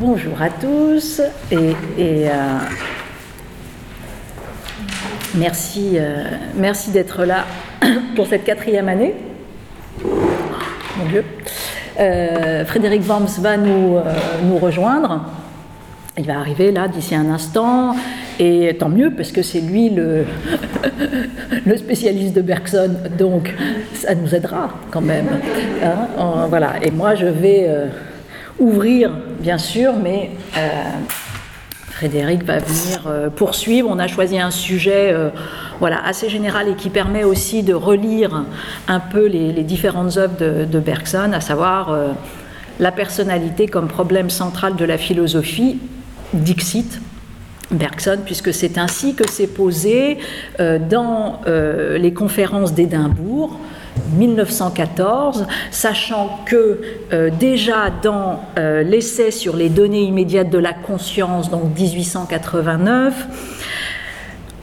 Bonjour à tous et, euh, merci, euh, merci d'être là pour cette quatrième année. Mon Dieu. Euh, Frédéric Worms va nous, nous rejoindre. Il va arriver là d'ici un instant, et tant mieux parce que c'est lui le, le, spécialiste de Bergson, donc ça nous aidera quand même. Hein. voilà. Et moi, je vais ouvrir, bien sûr, mais euh, Frédéric va venir euh, poursuivre. On a choisi un sujet euh, voilà, assez général et qui permet aussi de relire un peu les, différentes œuvres de, Bergson, à savoir la personnalité comme problème central de la philosophie, Dixit. Bergson, puisque c'est ainsi que c'est posé dans les conférences d'Édimbourg, 1914, sachant que euh, déjà dans euh, l'essai sur les données immédiates de la conscience, donc 1889,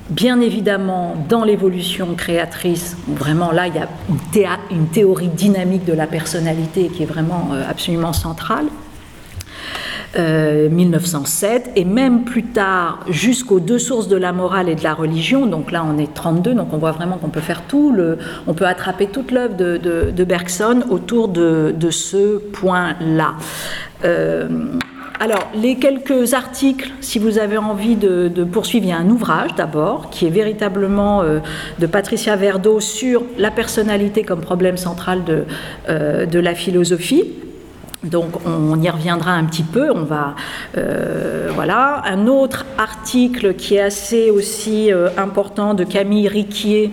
Bien évidemment, dans l'évolution créatrice, vraiment là, il y a une, théorie dynamique de la personnalité qui est vraiment euh, absolument centrale. 1907, euh, et même plus tard jusqu'aux deux sources de la morale et de la religion. Donc là, on est 32, donc on voit vraiment qu'on peut faire tout, le, on peut attraper toute l'œuvre de, Bergson autour de, ce point-là. Euh, alors, les quelques articles, si vous avez envie de, poursuivre, il y a un ouvrage d'abord, qui est véritablement euh, de Patricia Verdo sur la personnalité comme problème central de, de la philosophie. Donc on y reviendra un petit peu. On va euh, voilà un autre article qui est assez aussi euh, important de Camille Riquier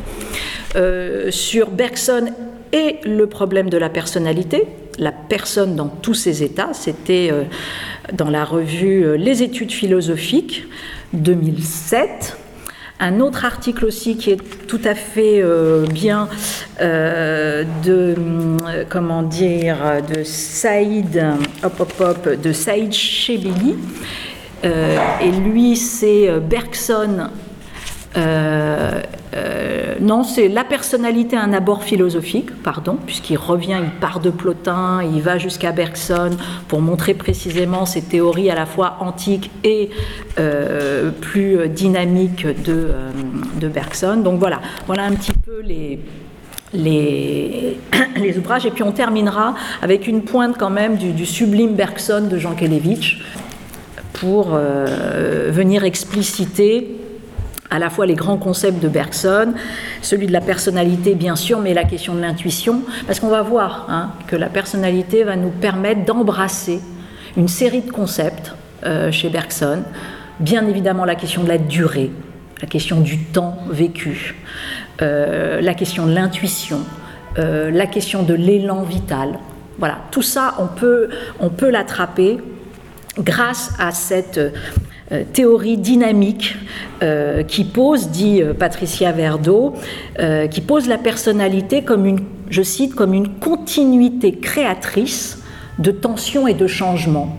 euh, sur Bergson et le problème de la personnalité, la personne dans tous ses états. C'était dans la revue Les études philosophiques 2007. Un autre article aussi qui est tout à fait euh, bien euh, de euh, comment dire de Saïd hop hop hop de Saïd Chebeli et lui c'est Bergson euh, non, c'est la personnalité un abord philosophique, pardon, puisqu'il revient, il part de Plotin, il va jusqu'à Bergson pour montrer précisément ces théories à la fois antiques et euh, plus dynamiques de, euh, Bergson. Donc voilà, voilà un petit peu les, ouvrages. Et puis on terminera avec une pointe quand même du, du sublime Bergson de Jean Kelevitch pour venir expliciter à la fois les grands concepts de Bergson, celui de la personnalité bien sûr, mais la question de l'intuition, parce qu'on va voir hein, que la personnalité va nous permettre d'embrasser une série de concepts euh, chez Bergson, bien évidemment la question de la durée, la question du temps vécu, euh, la question de l'intuition, euh, la question de l'élan vital. Voilà, tout ça, on peut, l'attraper grâce à cette théorie dynamique euh, qui pose, dit euh, Patricia Verdo, qui pose la personnalité comme une, je cite, comme une continuité créatrice de tension et de changement.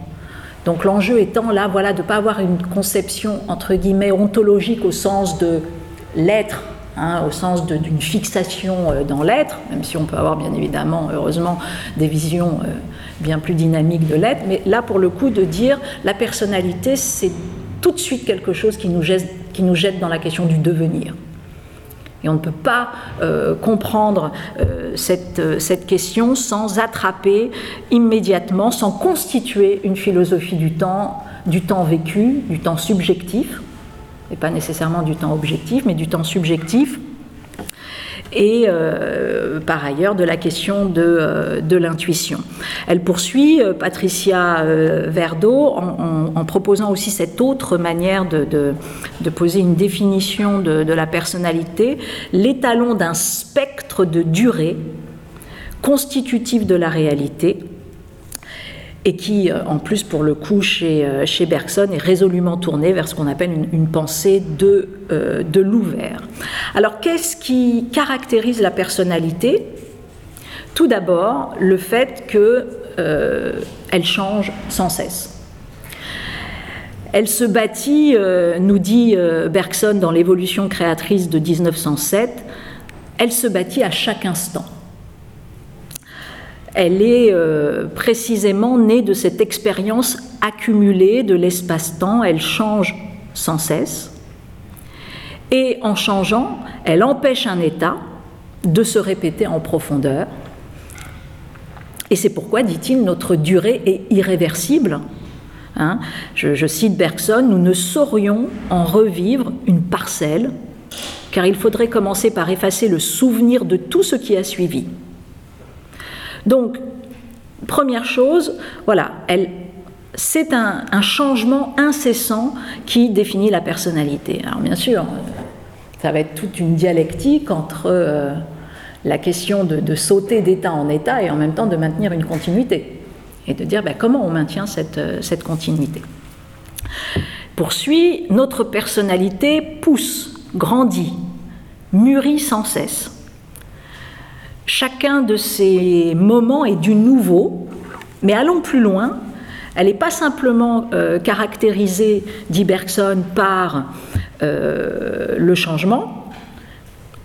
Donc l'enjeu étant là, voilà, de ne pas avoir une conception entre guillemets ontologique au sens de l'être, hein, au sens d'une fixation dans l'être, même si on peut avoir bien évidemment, heureusement, des visions bien plus dynamiques de l'être, mais là pour le coup de dire la personnalité, c'est tout de suite quelque chose qui nous jette, qui nous jette dans la question du devenir. Et on ne peut pas euh, comprendre euh, cette, euh, cette, question sans attraper immédiatement, sans constituer une philosophie du temps, du temps vécu, du temps subjectif, et pas nécessairement du temps objectif, mais du temps subjectif, et euh, par ailleurs de la question de, euh, de l'intuition. Elle poursuit, euh, Patricia Verdo, en, proposant aussi cette autre manière de, de, poser une définition de, de la personnalité, l'étalon d'un spectre de durée constitutif de la réalité et qui, euh, en plus, pour le coup, chez, euh, chez Bergson, est résolument tourné vers ce qu'on appelle une, pensée de, euh, de l'ouvert. Alors, qu'est-ce qui caractérise la personnalité? Tout d'abord, le fait qu'elle change sans cesse. Elle se bâtit, nous dit Bergson dans l'évolution créatrice de 1907, elle se bâtit à chaque instant. Elle est euh, précisément née de cette expérience accumulée de l'espace-temps, elle change sans cesse, et en changeant, elle empêche un état de se répéter en profondeur. Et c'est pourquoi, dit-il, notre durée est irréversible. Hein. je, je cite Bergson, nous ne saurions en revivre une parcelle, car il faudrait commencer par effacer le souvenir de tout ce qui a suivi. Donc, première chose, voilà, c'est un, changement incessant qui définit la personnalité. Alors bien sûr, ça va être toute une dialectique entre euh, la question de, sauter d'état en état et en même temps de maintenir une continuité et de dire ben, comment on maintient euh, cette continuité. Poursuit, notre personnalité pousse, grandit, mûrit sans cesse. Chacun de ces moments est du nouveau, mais allons plus loin. Elle n'est pas simplement euh, caractérisée, dit Bergson, par euh, le changement,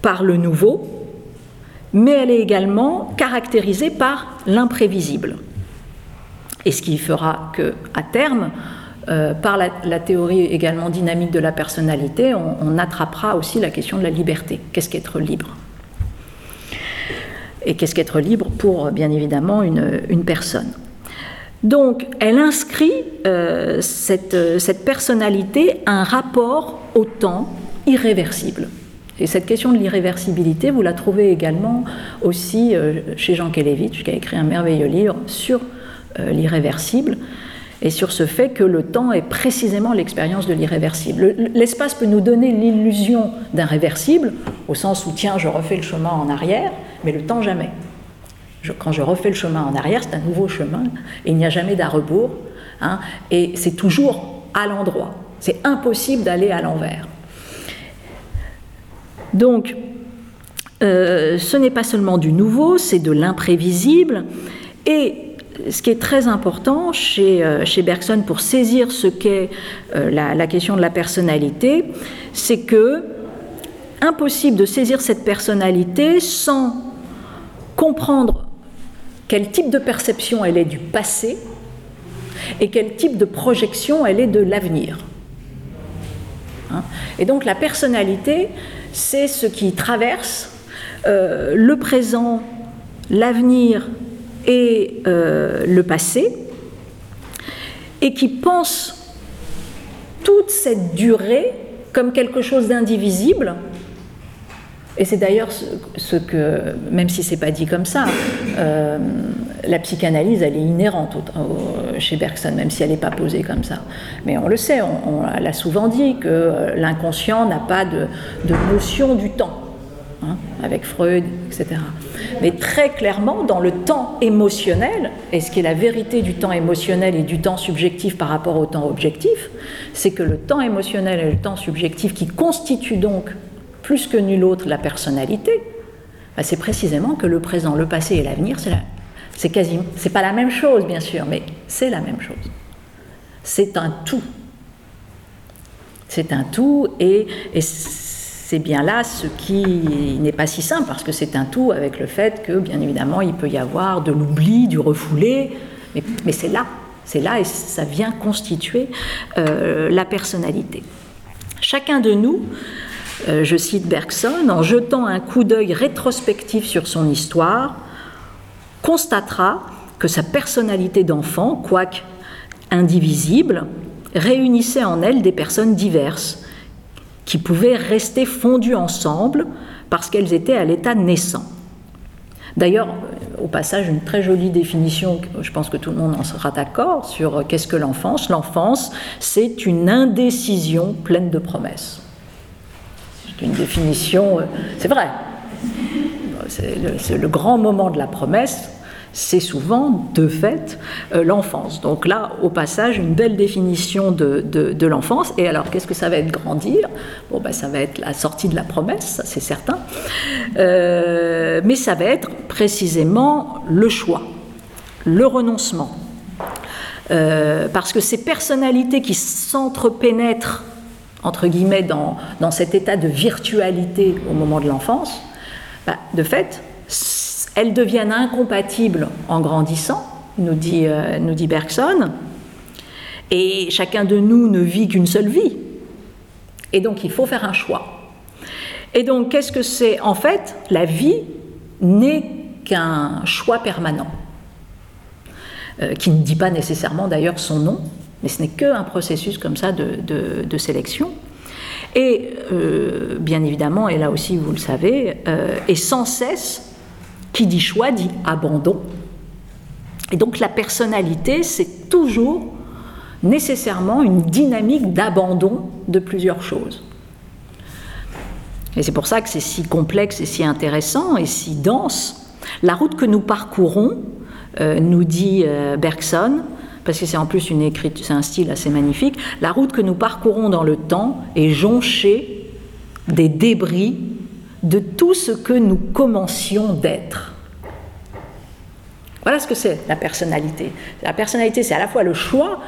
par le nouveau, mais elle est également caractérisée par l'imprévisible. Et ce qui fera que, à terme, euh, par la, théorie également dynamique de la personnalité, on, on attrapera aussi la question de la liberté. Qu'est-ce qu'être libre? Et qu'est-ce qu'être libre pour, bien évidemment, une, personne. Donc, elle inscrit euh, cette, cette, personnalité un rapport au temps irréversible. Et cette question de l'irréversibilité, vous la trouvez également aussi euh, chez Jean Kelevitch, qui a écrit un merveilleux livre sur euh, l'irréversible et sur ce fait que le temps est précisément l'expérience de l'irréversible. L'espace peut nous donner l'illusion d'un réversible, au sens où, tiens, je refais le chemin en arrière, mais le temps jamais. quand je refais le chemin en arrière, c'est un nouveau chemin, et il n'y a jamais d'à rebours, hein, et c'est toujours à l'endroit. C'est impossible d'aller à l'envers. Donc, euh, ce n'est pas seulement du nouveau, c'est de l'imprévisible, et ce qui est très important chez, euh, chez Bergson pour saisir ce qu'est euh, la, question de la personnalité, c'est que impossible de saisir cette personnalité sans comprendre quel type de perception elle est du passé et quel type de projection elle est de l'avenir. Hein et donc la personnalité, c'est ce qui traverse euh, le présent, l'avenir et euh, le passé, et qui pense toute cette durée comme quelque chose d'indivisible. Et c'est d'ailleurs ce, que, même si c'est pas dit comme ça, euh, la psychanalyse, elle est inhérente chez Bergson, même si elle n'est pas posée comme ça. Mais on le sait, on, l'a souvent dit que l'inconscient n'a pas de, notion du temps, hein, avec Freud, etc. Mais très clairement, dans le temps émotionnel, et ce qui est la vérité du temps émotionnel et du temps subjectif par rapport au temps objectif, c'est que le temps émotionnel et le temps subjectif, qui constituent donc plus que nul autre la personnalité, bah, c'est précisément que le présent, le passé et l'avenir, c'est quasiment, c'est pas la même chose bien sûr, mais c'est la même chose. C'est un tout. C'est un tout et, et c'est bien là ce qui n'est pas si simple, parce que c'est un tout avec le fait que, bien évidemment, il peut y avoir de l'oubli, du refoulé, mais, c'est là, c'est là et ça vient constituer euh, la personnalité. Chacun de nous, euh, je cite Bergson, en jetant un coup d'œil rétrospectif sur son histoire, constatera que sa personnalité d'enfant, quoique indivisible, réunissait en elle des personnes diverses qui pouvaient rester fondues ensemble parce qu'elles étaient à l'état naissant. D'ailleurs, au passage, une très jolie définition, je pense que tout le monde en sera d'accord, sur qu'est-ce que l'enfance. L'enfance, c'est une indécision pleine de promesses. C'est une définition, euh, c'est vrai. C'est le, le, grand moment de la promesse, c'est souvent de fait euh, l'enfance. Donc là, au passage, une belle définition de, l'enfance. Et alors, qu'est-ce que ça va être grandir? Bon, ben, ça va être la sortie de la promesse, c'est certain. Euh, mais ça va être précisément le choix, le renoncement. Euh, parce que ces personnalités qui s'entrepénètrent, entre guillemets, dans, cet état de virtualité au moment de l'enfance, bah, de fait, elles deviennent incompatibles en grandissant, nous dit, euh, nous dit Bergson, et chacun de nous ne vit qu'une seule vie. Et donc il faut faire un choix. Et donc qu'est-ce que c'est? En fait, la vie n'est qu'un choix permanent, euh, qui ne dit pas nécessairement d'ailleurs son nom, mais ce n'est qu'un processus comme ça de, sélection. Et euh, bien évidemment, et là aussi vous le savez, et sans cesse, qui dit choix dit abandon. Et donc la personnalité, c'est toujours nécessairement une dynamique d'abandon de plusieurs choses. Et c'est pour ça que c'est si complexe et si intéressant et si dense. La route que nous parcourons, euh, nous dit Bergson, parce que c'est en plus une c'est un style assez magnifique. La route que nous parcourons dans le temps est jonchée des débris de tout ce que nous commencions d'être. Voilà ce que c'est la personnalité. La personnalité, c'est à la fois le choix,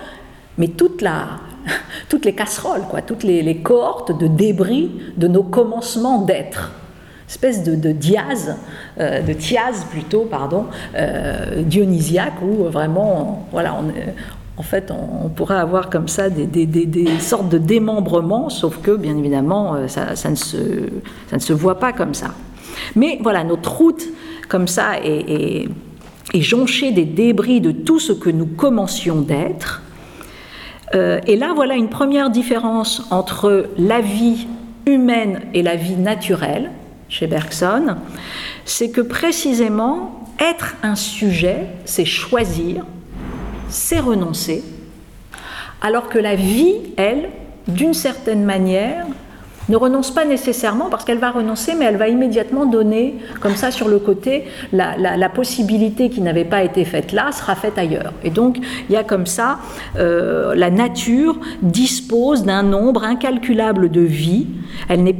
mais toute la, toutes les casseroles, quoi, toutes les, cohortes de débris de nos commencements d'être espèce de, de diase, euh, de thiase plutôt, pardon, euh, dionysiaque, où vraiment, voilà, on, en fait, on, pourrait avoir comme ça des, sortes de démembrements, sauf que, bien évidemment, euh, ça, ne se, voit pas comme ça. Mais voilà, notre route, comme ça, est, est, jonchée des débris de tout ce que nous commencions d'être. et là, voilà une première différence entre la vie humaine et la vie naturelle chez Bergson, c'est que précisément, être un sujet, c'est choisir, c'est renoncer, alors que la vie, elle, d'une certaine manière, ne renonce pas nécessairement parce qu'elle va renoncer, mais elle va immédiatement donner, comme ça sur le côté, la, possibilité qui n'avait pas été faite là sera faite ailleurs. Et donc il y a comme ça, euh, la nature dispose d'un nombre incalculable de vies. Elle n'est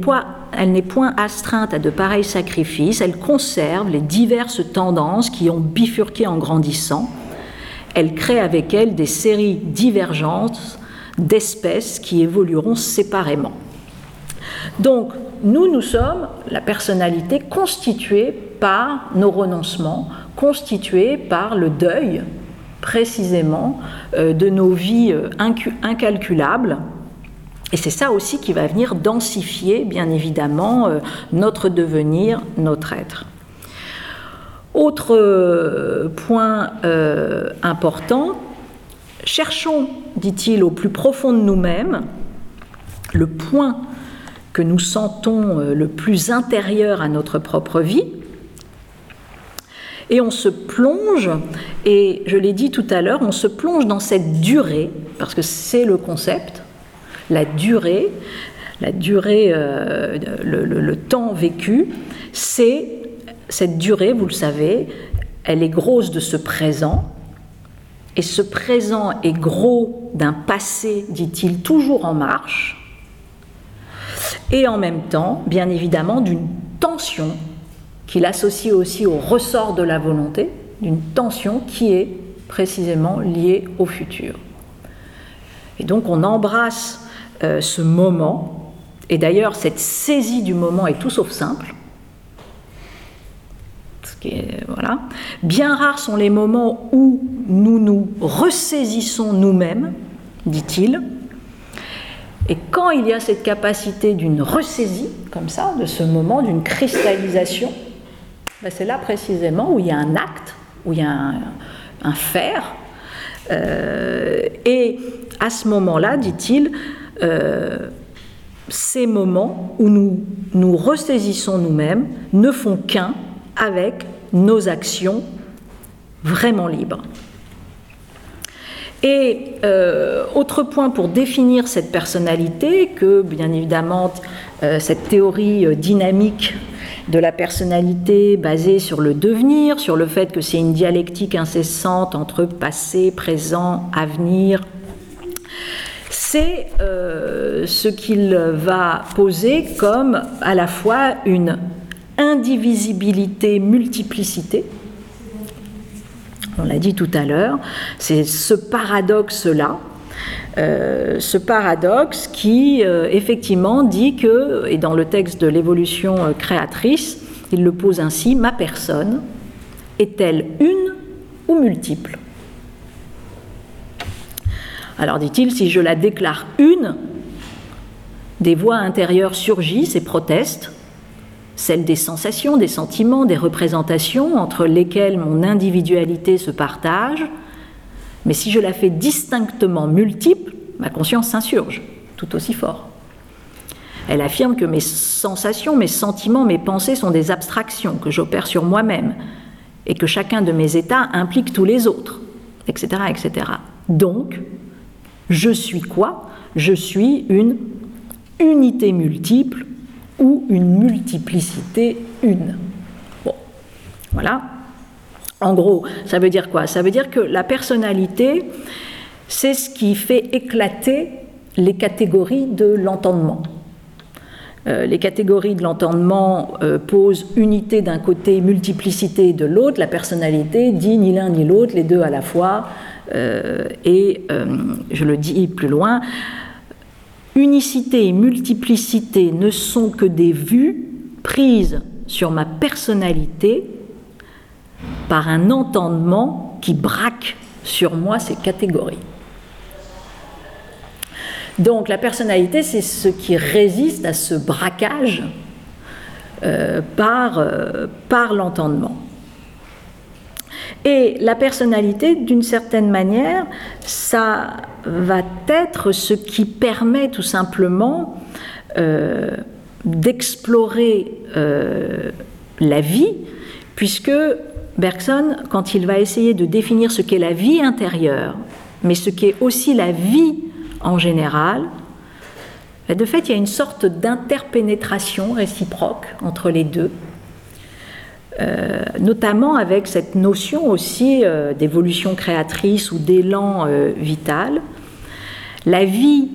elle n'est point astreinte à de pareils sacrifices, elle conserve les diverses tendances qui ont bifurqué en grandissant, elle crée avec elle des séries divergentes d'espèces qui évolueront séparément. Donc, nous, nous sommes la personnalité constituée par nos renoncements, constituée par le deuil, précisément, euh, de nos vies euh, incalculables. Et c'est ça aussi qui va venir densifier, bien évidemment, euh, notre devenir, notre être. Autre point important, cherchons, dit-il, au plus profond de nous-mêmes, le point que nous sentons euh, le plus intérieur à notre propre vie. Et on se plonge, et je l'ai dit tout à l'heure, on se plonge dans cette durée, parce que c'est le concept, la durée, la durée, euh, le, temps vécu, c'est cette durée, vous le savez, elle est grosse de ce présent, et ce présent est gros d'un passé, dit-il, toujours en marche, et en même temps, bien évidemment, d'une tension qu'il associe aussi au ressort de la volonté, d'une tension qui est précisément liée au futur. Et donc on embrasse euh, ce moment, et d'ailleurs cette saisie du moment est tout sauf simple. Voilà. Bien rares sont les moments où nous nous ressaisissons nous-mêmes, dit-il, et quand il y a cette capacité d'une ressaisie, comme ça, de ce moment, d'une cristallisation, ben c'est là précisément où il y a un acte, où il y a un, faire. Euh, et à ce moment-là, dit-il, euh, ces moments où nous nous ressaisissons nous-mêmes ne font qu'un avec nos actions vraiment libres. Et euh, autre point pour définir cette personnalité, que bien évidemment euh, cette théorie euh, dynamique de la personnalité basée sur le devenir, sur le fait que c'est une dialectique incessante entre passé, présent, avenir, c'est ce qu'il va poser comme à la fois une indivisibilité, multiplicité, on l'a dit tout à l'heure, c'est ce paradoxe-là, euh, ce paradoxe qui euh, effectivement dit que, et dans le texte de l'évolution euh, créatrice, il le pose ainsi, ma personne est-elle une ou multiple? Alors dit-il, si je la déclare une, des voix intérieures surgissent et protestent, celles des sensations, des sentiments, des représentations entre lesquelles mon individualité se partage, mais si je la fais distinctement multiple, ma conscience s'insurge, tout aussi fort. Elle affirme que mes sensations, mes sentiments, mes pensées sont des abstractions que j'opère sur moi-même et que chacun de mes états implique tous les autres, etc. etc. Donc, je suis quoi? Je suis une unité multiple ou une multiplicité une. Voilà. En gros, ça veut dire quoi? Ça veut dire que la personnalité, c'est ce qui fait éclater les catégories de l'entendement. Euh, les catégories de l'entendement euh, posent unité d'un côté, multiplicité de l'autre. La personnalité dit ni l'un ni l'autre, les deux à la fois. Euh, et je le dis plus loin, unicité et multiplicité ne sont que des vues prises sur ma personnalité par un entendement qui braque sur moi ces catégories. Donc la personnalité, c'est ce qui résiste à ce braquage euh, euh, par l'entendement. Et la personnalité, d'une certaine manière, ça va être ce qui permet tout simplement euh, d'explorer la vie, puisque Bergson, quand il va essayer de définir ce qu'est la vie intérieure, mais ce qu'est aussi la vie en général, de fait, il y a une sorte d'interpénétration réciproque entre les deux, euh, notamment avec cette notion aussi euh, d'évolution créatrice ou d'élan euh, vital. La vie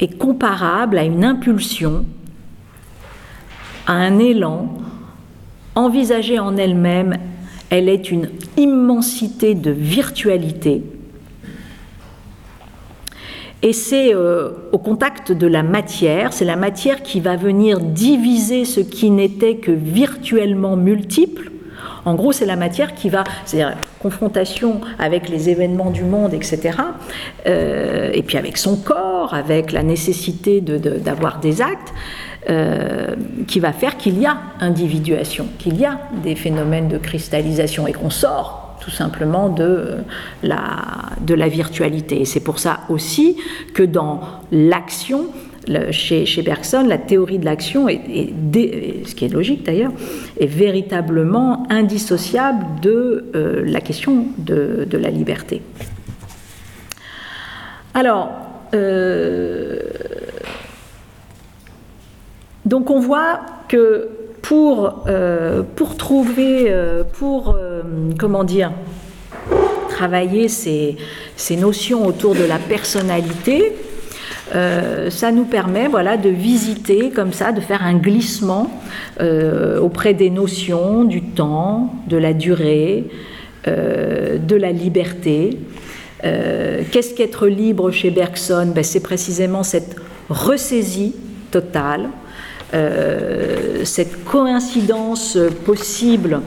est comparable à une impulsion, à un élan, envisagée en elle-même, elle est une immensité de virtualité et c'est euh, au contact de la matière, c'est la matière qui va venir diviser ce qui n'était que virtuellement multiple. En gros, c'est la matière qui va, c'est-à-dire confrontation avec les événements du monde, etc. Euh, et puis avec son corps, avec la nécessité d'avoir des actes, euh, qui va faire qu'il y a individuation, qu'il y a des phénomènes de cristallisation et qu'on sort tout simplement de la, de la virtualité. Et c'est pour ça aussi que dans l'action, chez, chez, Bergson, la théorie de l'action, ce qui est logique d'ailleurs, est véritablement indissociable de euh, la question de, de, la liberté. Alors, euh, donc on voit que pour, euh, pour trouver, euh, pour, euh, comment dire, travailler ces, ces, notions autour de la personnalité, ça nous permet voilà, de visiter comme ça, de faire un glissement auprès des notions du temps, de la durée, de la liberté. Qu'est-ce qu'être libre chez Bergson? Ben, C'est précisément cette ressaisie totale euh, cette coïncidence possible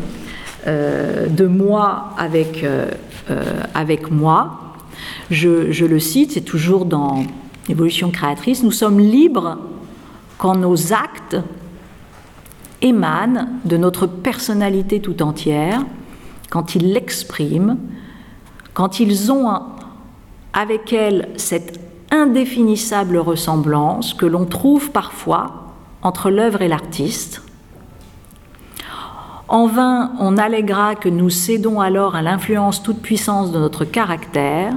euh, de moi avec, euh, avec moi. Je, je le cite, c'est toujours dans l'évolution créatrice, nous sommes libres quand nos actes émanent de notre personnalité tout entière, quand ils l'expriment, quand ils ont avec elle cette indéfinissable ressemblance que l'on trouve parfois entre l'œuvre et l'artiste. En vain, on alléguera que nous cédons alors à l'influence toute puissance de notre caractère,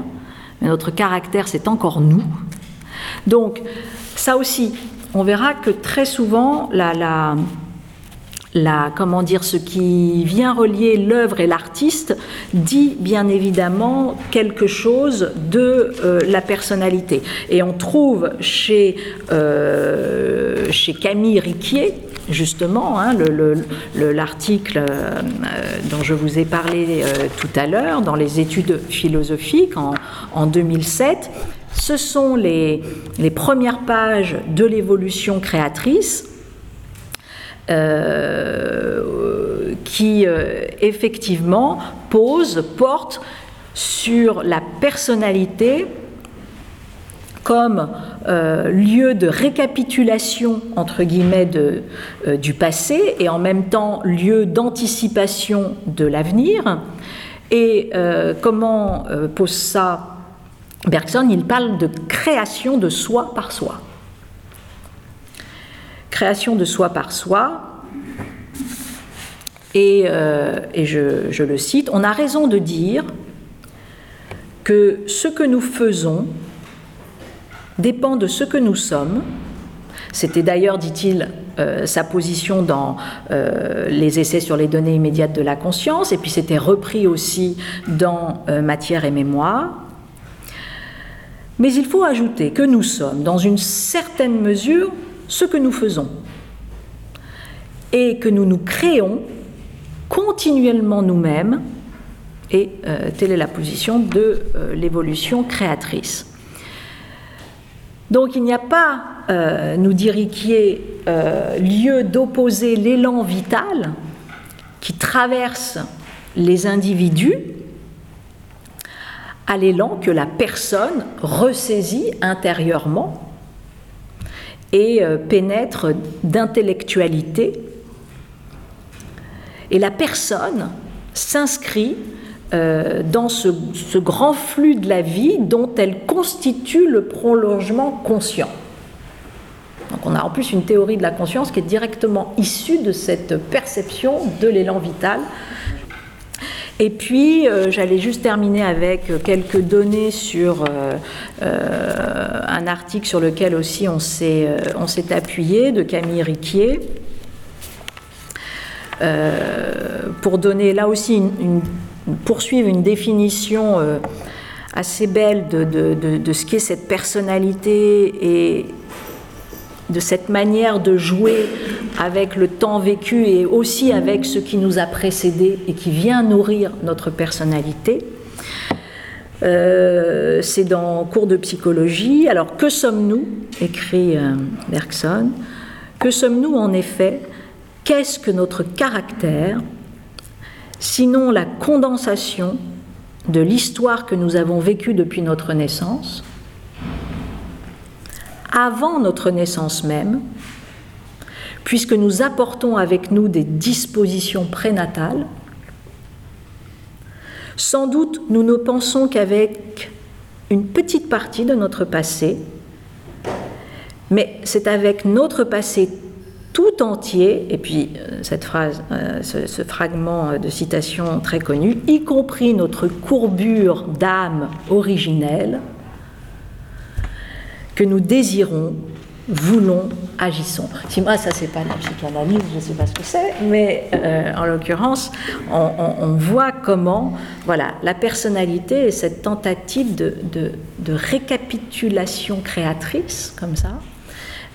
mais notre caractère, c'est encore nous. Donc, ça aussi, on verra que très souvent, la, la, comment dire, ce qui vient relier l'œuvre et l'artiste dit bien évidemment quelque chose de euh, la personnalité. Et on trouve chez, euh, chez Camille Riquier, justement, hein, l'article euh, dont je vous ai parlé tout à l'heure dans les études philosophiques en, en 2007, ce sont les, les premières pages de l'évolution créatrice euh, qui effectivement pose, porte sur la personnalité comme euh, lieu de récapitulation, entre guillemets, euh, du passé et en même temps lieu d'anticipation de l'avenir. Et euh, comment pose ça Bergson? Il parle de création de soi par soi. Création de soi par soi. Et, et je, le cite, on a raison de dire que ce que nous faisons dépend de ce que nous sommes. C'était d'ailleurs, dit-il, euh, sa position dans euh, les essais sur les données immédiates de la conscience, et puis c'était repris aussi dans euh, Matière et mémoire. Mais il faut ajouter que nous sommes, dans une certaine mesure, ce que nous faisons, et que nous nous créons continuellement nous-mêmes, et telle est la position de l'évolution créatrice. Donc il n'y a pas, euh, nous dit euh, lieu d'opposer l'élan vital qui traverse les individus à l'élan que la personne ressaisit intérieurement et euh, pénètre d'intellectualité. Et la personne s'inscrit euh, dans ce, grand flux de la vie dont elle constitue le prolongement conscient. Donc on a en plus une théorie de la conscience qui est directement issue de cette perception de l'élan vital. Et puis, euh, j'allais juste terminer avec quelques données sur euh, un article sur lequel aussi on s'est appuyé de Camille Riquier. pour donner là aussi une poursuivre une définition euh, assez belle de, de, ce qu'est cette personnalité et de cette manière de jouer avec le temps vécu et aussi avec ce qui nous a précédé et qui vient nourrir notre personnalité. Euh, c'est dans cours de psychologie. Alors, que sommes-nous écrit euh, Bergson? Que sommes-nous en effet? Qu'est-ce que notre caractère sinon la condensation de l'histoire que nous avons vécue depuis notre naissance, avant notre naissance même, puisque nous apportons avec nous des dispositions prénatales, sans doute nous ne pensons qu'avec une petite partie de notre passé, mais c'est avec notre passé tout entier, et puis euh, cette phrase, euh, ce, fragment de citation très connu, y compris notre courbure d'âme originelle, que nous désirons, voulons, agissons. Si moi, ça, c'est pas la psychanalyse, je ne sais pas ce que c'est, mais euh, en l'occurrence, on, voit comment, voilà, la personnalité et cette tentative de, de récapitulation créatrice, comme ça,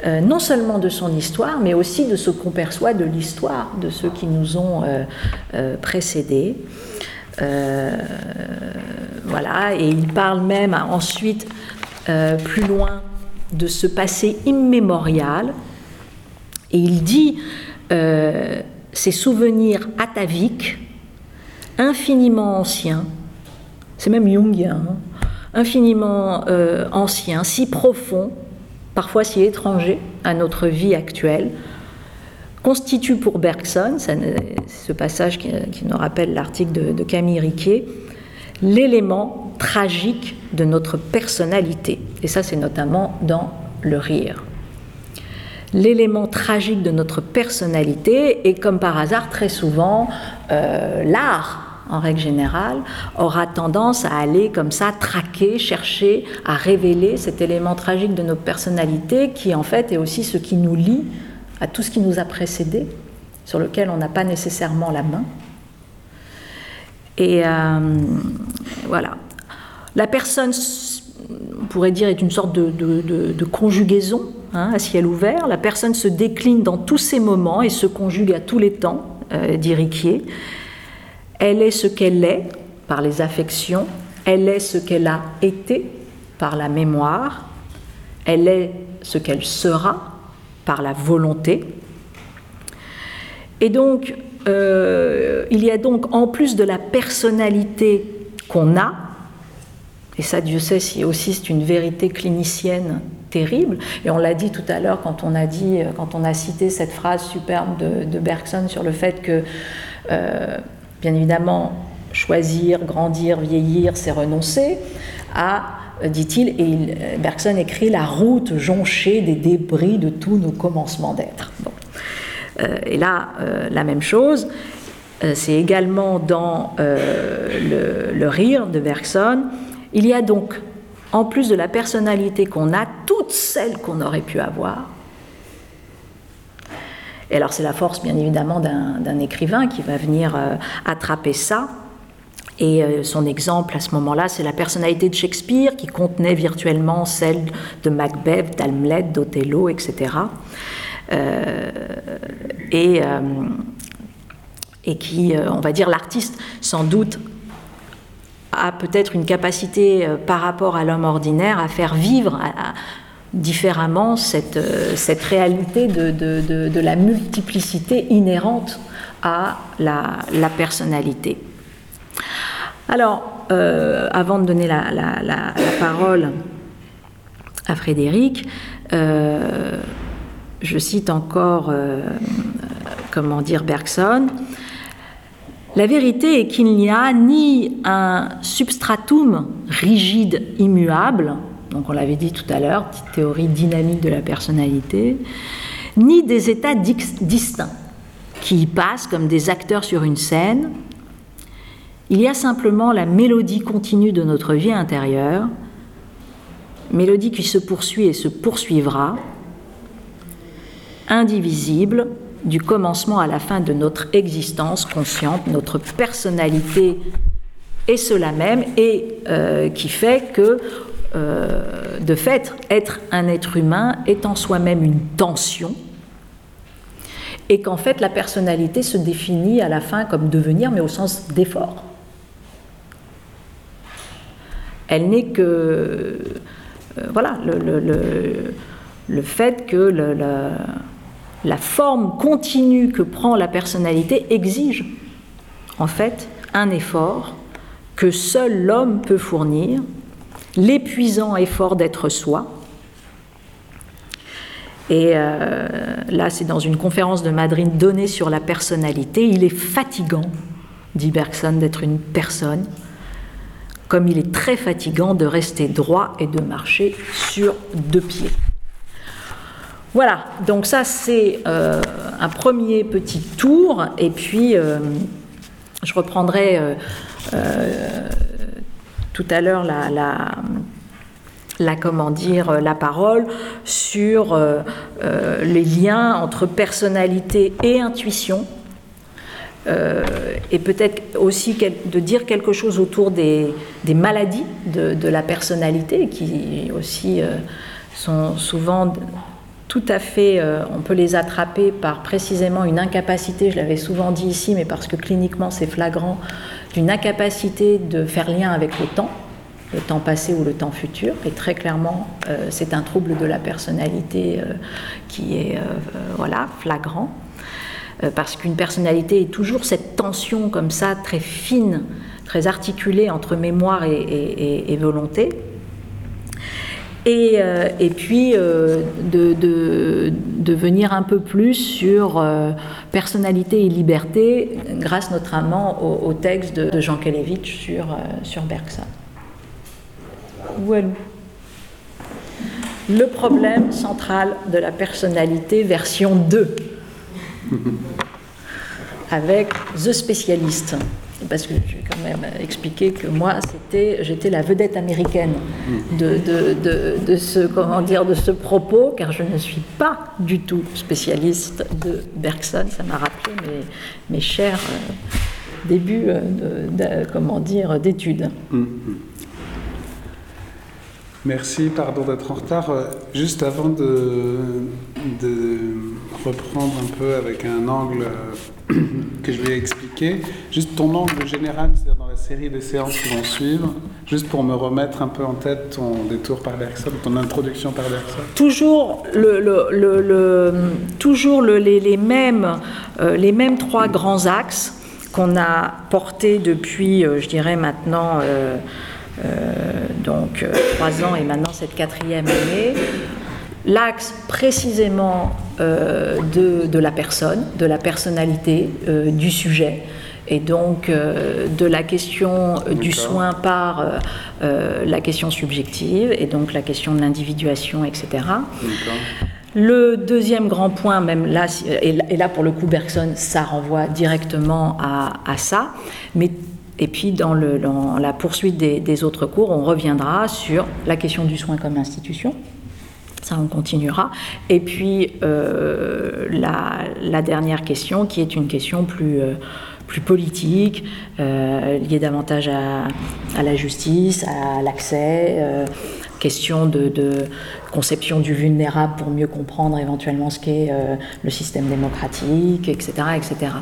euh, non seulement de son histoire, mais aussi de ce qu'on perçoit de l'histoire de ceux qui nous ont euh, précédés. voilà, et il parle même ensuite plus loin de ce passé immémorial, et il dit ces souvenirs ataviques, infiniment anciens, c'est même jungien, hein, infiniment anciens, si profonds, parfois si étranger à notre vie actuelle, constitue pour Bergson, ce passage qui, nous rappelle l'article de, Camille Riquet, l'élément tragique de notre personnalité. Et ça, c'est notamment dans le rire. L'élément tragique de notre personnalité, et comme par hasard, très souvent, euh, l'art en règle générale, aura tendance à aller comme ça, traquer, chercher à révéler cet élément tragique de notre personnalité qui en fait est aussi ce qui nous lie à tout ce qui nous a précédé, sur lequel on n'a pas nécessairement la main. Et euh, voilà. La personne, on pourrait dire, est une sorte de, conjugaison hein, à ciel ouvert. La personne se décline dans tous ses moments et se conjugue à tous les temps, euh, dit Riquier. Elle est ce qu'elle est par les affections, elle est ce qu'elle a été par la mémoire, elle est ce qu'elle sera par la volonté. Et donc, euh, il y a donc, en plus de la personnalité qu'on a, et ça, Dieu sait si aussi c'est une vérité clinicienne terrible. Et on l'a dit tout à l'heure quand on a dit, quand on a cité cette phrase superbe de, Bergson sur le fait que, euh, bien évidemment, choisir, grandir, vieillir, c'est renoncer à, dit-il, et Bergson écrit la route jonchée des débris de tous nos commencements d'être. Euh, et là, euh, la même chose. C'est également dans le, rire de Bergson. Il y a donc en plus de la personnalité qu'on a, toutes celles qu'on aurait pu avoir. Et alors c'est la force bien évidemment d'un écrivain qui va venir euh, attraper ça. Et euh, son exemple à ce moment-là, c'est la personnalité de Shakespeare qui contenait virtuellement celle de Macbeth, d'Hamlet, d'Othello, etc. Euh, et, et qui, on va dire, l'artiste sans doute a peut-être une capacité euh, par rapport à l'homme ordinaire à faire vivre différemment cette, euh, réalité de, de, la multiplicité inhérente à la, personnalité. Alors, euh, avant de donner la, parole à Frédéric, je cite encore, comment dire, Bergson. La vérité est qu'il n'y a ni un substratum rigide, immuable, donc on l'avait dit tout à l'heure, théorie dynamique de la personnalité, ni des états distincts qui y passent comme des acteurs sur une scène. Il y a simplement la mélodie continue de notre vie intérieure, mélodie qui se poursuit et se poursuivra, indivisible, du commencement à la fin de notre existence consciente, notre personnalité est cela même et euh, qui fait que, euh, de fait, être un être humain est en soi-même une tension et qu'en fait la personnalité se définit à la fin comme devenir, mais au sens d'effort. Elle n'est que, euh, voilà, le, le, fait que le la forme continue que prend la personnalité exige en fait un effort que seul l'homme peut fournir, l'épuisant effort d'être soi. Et euh, là, c'est dans une conférence de Madrid donnée sur la personnalité. Il est fatigant, dit Bergson, d'être une personne, comme il est très fatigant de rester droit et de marcher sur deux pieds. Voilà, donc ça c'est euh, un premier petit tour, et puis euh, je reprendrai euh, tout à l'heure la, parole sur les liens entre personnalité et intuition. et peut-être aussi de dire quelque chose autour des, maladies de, la personnalité qui aussi sont souvent tout à fait, euh, on peut les attraper par précisément une incapacité, je l'avais souvent dit ici, mais parce que cliniquement c'est flagrant, d'une incapacité de faire lien avec le temps, le temps passé ou le temps futur. Et très clairement, euh, c'est un trouble de la personnalité euh, qui est voilà, flagrant. parce qu'une personnalité est toujours cette tension comme ça, très fine, très articulée entre mémoire et volonté. Et, euh, et puis euh, de, de, venir un peu plus sur euh, personnalité et liberté, grâce notamment au, texte de, Jean Kelevitch sur, sur Bergson. Voilà. Le problème central de la personnalité, version 2, avec The Specialist parce que je vais quand même expliquer que moi, c'était, j'étais la vedette américaine de, de, ce, comment dire, de ce propos, car je ne suis pas du tout spécialiste de Bergson. Ça m'a rappelé mes, mes chers euh, débuts, euh, de, de, comment dire, d'études. Mm-hmm. Merci, pardon d'être en retard. Euh, juste avant de, de, reprendre un peu avec un angle euh, que je vais expliquer, juste ton angle général, c'est-à-dire dans la série des séances qui vont suivre, juste pour me remettre un peu en tête ton détour par Bergson, ton introduction par Bergson. Toujours, le, le, le, toujours les, les, mêmes, euh, les mêmes trois grands axes qu'on a portés depuis, je dirais maintenant, euh, donc euh, trois ans et maintenant cette quatrième année. L'axe précisément euh, de, de, la personne, de la personnalité, du sujet, et donc de la question du soin par la question subjective et donc la question de l'individuation, etc. Le deuxième grand point, même là, et là pour le coup Bergson, ça renvoie directement à, à ça, mais et puis, dans, la poursuite des, autres cours, on reviendra sur la question du soin comme institution. Ça, on continuera. Et puis, euh, la, dernière question, qui est une question plus, euh, plus politique, euh, liée davantage à, à, la justice, à l'accès, question de, conception du vulnérable pour mieux comprendre éventuellement ce qu'est le système démocratique, etc. etc.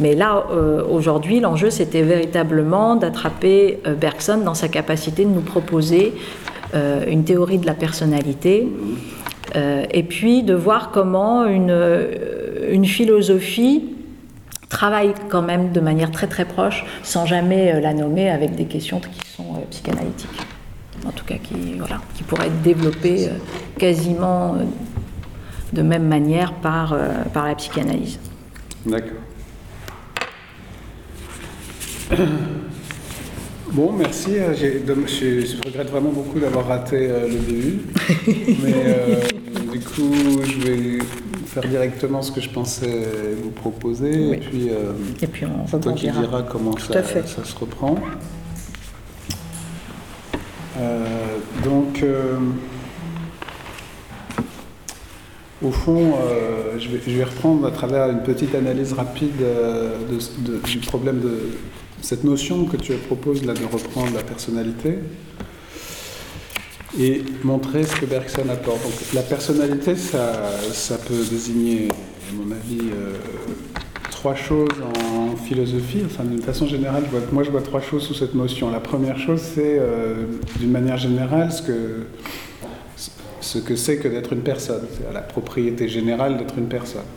Mais là, aujourd'hui, l'enjeu, c'était véritablement d'attraper Bergson dans sa capacité de nous proposer une théorie de la personnalité. et puis de voir comment une, une philosophie travaille quand même de manière très très proche, sans jamais la nommer, avec des questions qui sont psychanalytiques en tout cas qui, voilà, qui pourrait être développé euh, quasiment euh, de même manière par, euh, par la psychanalyse. D'accord. Bon, merci. Je, regrette vraiment beaucoup d'avoir raté le début. mais du coup, je vais faire directement ce que je pensais vous proposer. Et puis, et puis on, toi qui diras comment ça, ça, se reprend. Euh, donc, euh, au fond, euh, je, vais, reprendre à travers une petite analyse rapide du problème de cette notion que tu proposes là de reprendre la personnalité et montrer ce que Bergson apporte. Donc, la personnalité, ça, ça peut désigner, à mon avis, trois choses en philosophie. Enfin, d'une façon générale, moi je vois trois choses sous cette notion. La première chose, c'est euh, d'une manière générale ce que ce que c'est que d'être une personne, c'est la propriété générale d'être une personne.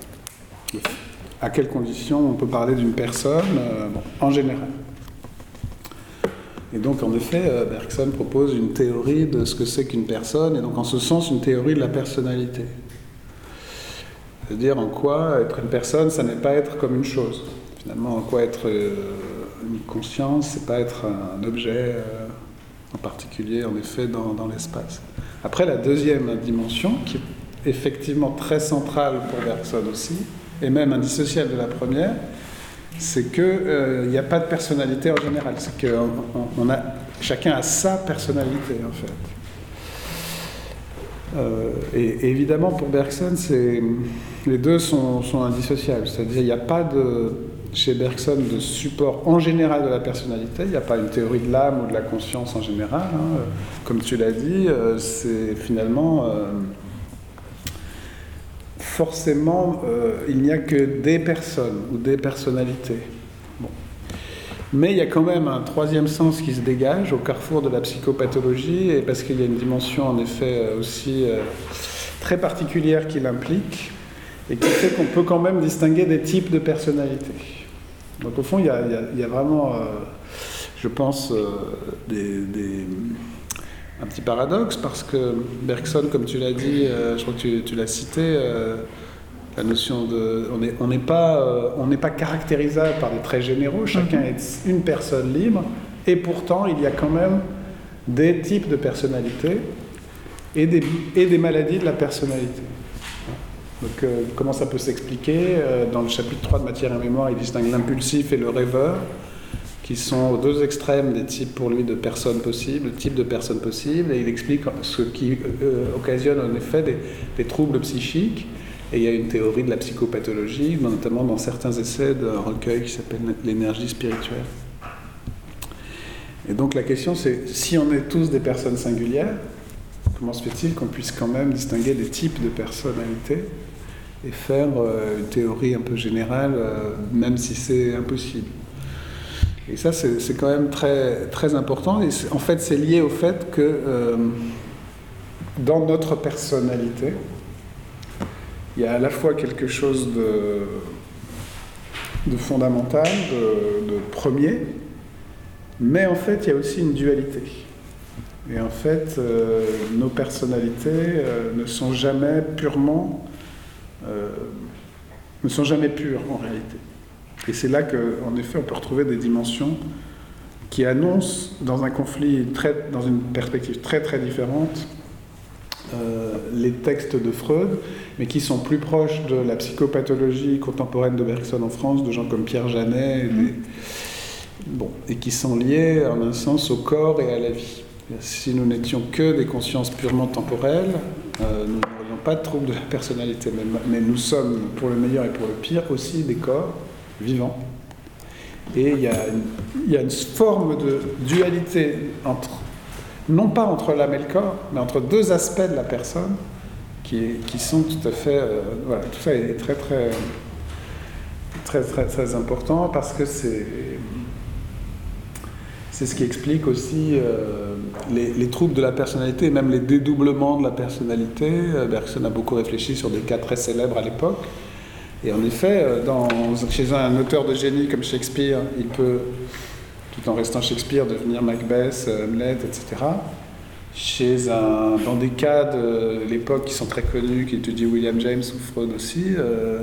À quelles conditions on peut parler d'une personne euh, en général Et donc, en effet, euh, Bergson propose une théorie de ce que c'est qu'une personne, et donc en ce sens, une théorie de la personnalité. C'est-à-dire en quoi être une personne, ça n'est pas être comme une chose. Finalement, en quoi être euh, une conscience, c'est pas être un objet en particulier, en effet, dans, l'espace. Après, la deuxième dimension, qui est effectivement très centrale pour Bergson aussi, et même indissociable de la première, c'est qu'il euh, n'y a pas de personnalité en général. C'est que a, chacun a sa personnalité, en fait. Euh, et, évidemment, pour Bergson, les deux sont, indissociables. C'est-à-dire, il n'y a pas de, chez Bergson de support en général de la personnalité. Il n'y a pas une théorie de l'âme ou de la conscience en général. Hein. Comme tu l'as dit, euh, c'est finalement. Euh, forcément, il n'y a que des personnes ou des personnalités. Mais il y a quand même un troisième sens qui se dégage au carrefour de la psychopathologie, parce qu'il y a une dimension en effet euh, aussi euh, très particulière qui l'implique, et qui fait qu'on peut quand même distinguer des types de personnalités. Donc au fond, il y a, vraiment, euh, je pense, un petit paradoxe, parce que Bergson, comme tu l'as dit, je crois que tu, tu l'as cité, la notion de. On n'est pas, euh, on pas caractérisable par des traits généraux, chacun mhm. est une personne libre, et pourtant il y a quand même des types de personnalités et des, et des maladies de la personnalité. Donc, euh, comment ça peut s'expliquer euh, Dans le chapitre 3 de Matière et Mémoire, il distingue l'impulsif et le rêveur, qui sont aux deux extrêmes des types pour lui de personnes possibles, types de personnes possibles, et il explique ce qui occasionne en effet des, des troubles psychiques. Et il y a une théorie de la psychopathologie, notamment dans certains essais d'un recueil qui s'appelle L'énergie spirituelle. Et donc la question c'est, si on est tous des personnes singulières, comment se fait-il qu'on puisse quand même distinguer des types de personnalités et faire euh, une théorie un peu générale, euh, même si c'est impossible? Et ça, c'est quand même très, très important. Et en fait, c'est lié au fait que euh, dans notre personnalité, il y a à la fois quelque chose de, fondamental, de, premier, mais en fait, il y a aussi une dualité. Et en fait, euh, nos personnalités euh, ne sont jamais purement, ne sont jamais pures en réalité. Et c'est là qu'en effet, on peut retrouver des dimensions qui annoncent, dans un conflit, dans une perspective très très différente, euh, les textes de Freud, mais qui sont plus proches de la psychopathologie contemporaine de Bergson en France, de gens comme Pierre Janet, et, bon, et qui sont liés en un sens au corps et à la vie. Si nous n'étions que des consciences purement temporelles, euh, nous n'aurions pas de trouble de la personnalité, mais nous sommes, pour le meilleur et pour le pire, aussi des corps vivant. Et il y, a une, forme de dualité entre, non pas entre l'âme et le corps, mais entre deux aspects de la personne qui, sont tout à fait. Euh, voilà, tout ça est très, très, très, très, très important parce que c'est. C'est ce qui explique aussi euh, les, les, troubles de la personnalité même les dédoublements de la personnalité. Euh, Bergson a beaucoup réfléchi sur des cas très célèbres à l'époque. Et en effet, euh, chez un auteur de génie comme Shakespeare, il peut, tout en restant Shakespeare, devenir Macbeth, euh, Hamlet, etc. Chez un, dans des cas de l'époque qui sont très connus, qui étudient William James ou Freud aussi, euh,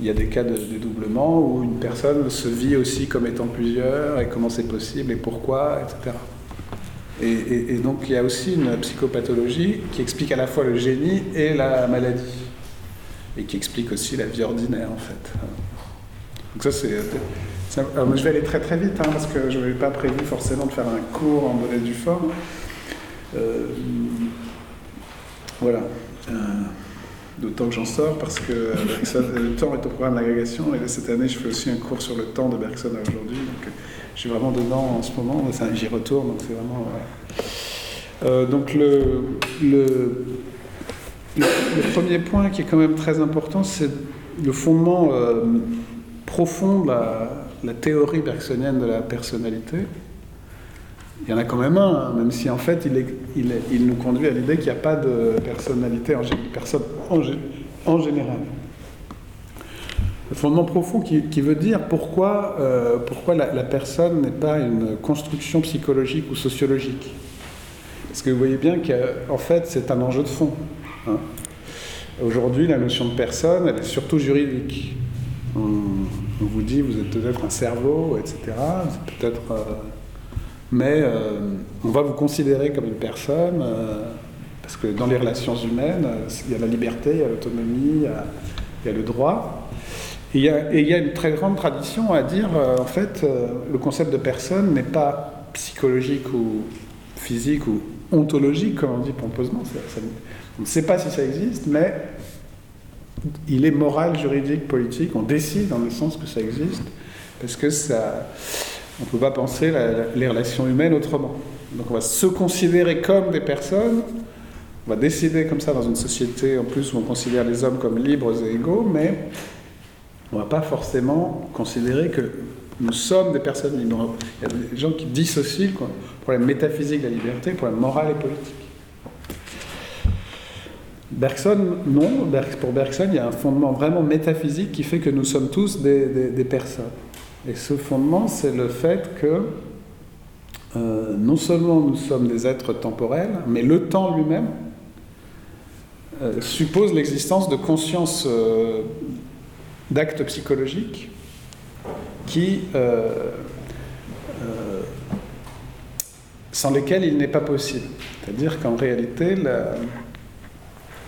il y a des cas de dédoublement où une personne se vit aussi comme étant plusieurs, et comment c'est possible, et pourquoi, etc. Et, et donc il y a aussi une psychopathologie qui explique à la fois le génie et la maladie et qui explique aussi la vie ordinaire en fait. Donc ça c'est... je vais aller très très vite hein, parce que je n'avais pas prévu forcément de faire un cours en données du fort. Euh, voilà. Euh, d'autant que j'en sors parce que le temps est au programme d'agrégation et cette année je fais aussi un cours sur le temps de Bergson aujourd'hui. Donc je suis vraiment dedans en ce moment, j'y retourne donc c'est vraiment. Euh, donc le, le le, premier point qui est quand même très important, c'est le fondement euh, profond de la, théorie bergsonienne de la personnalité. Il y en a quand même un, hein, même si en fait il, nous conduit à l'idée qu'il n'y a pas de personnalité en, général. Le fondement profond qui, veut dire pourquoi, euh, pourquoi la, personne n'est pas une construction psychologique ou sociologique. Parce que vous voyez bien qu'en fait c'est un enjeu de fond. Hein. Aujourd'hui, la notion de personne, elle est surtout juridique. On, vous dit, vous êtes peut-être un cerveau, etc. Peut-être, euh, mais euh, on va vous considérer comme une personne, euh, parce que dans les relations humaines, il y a la liberté, il y a l'autonomie, il, y a le droit. Et il, y a, et il y a, une très grande tradition à dire, en fait, le concept de personne n'est pas psychologique ou physique ou ontologique, comme on dit pompeusement. On ne sait pas si ça existe, mais il est moral, juridique, politique. On décide dans le sens que ça existe, parce que ça, on ne peut pas penser les relations humaines autrement. Donc on va se considérer comme des personnes, on va décider comme ça dans une société en plus où on considère les hommes comme libres et égaux, mais on ne va pas forcément considérer que nous sommes des personnes libres. Il y a des gens qui dissocient le problème métaphysique de la liberté, le problème moral et politique. Bergson, non. Pour Bergson, il y a un fondement vraiment métaphysique qui fait que nous sommes tous des, personnes. Et ce fondement, c'est le fait que euh, non seulement nous sommes des êtres temporels, mais le temps lui-même euh, suppose l'existence de conscience euh, d'actes psychologiques qui, sans lesquels il n'est pas possible. C'est-à-dire qu'en réalité,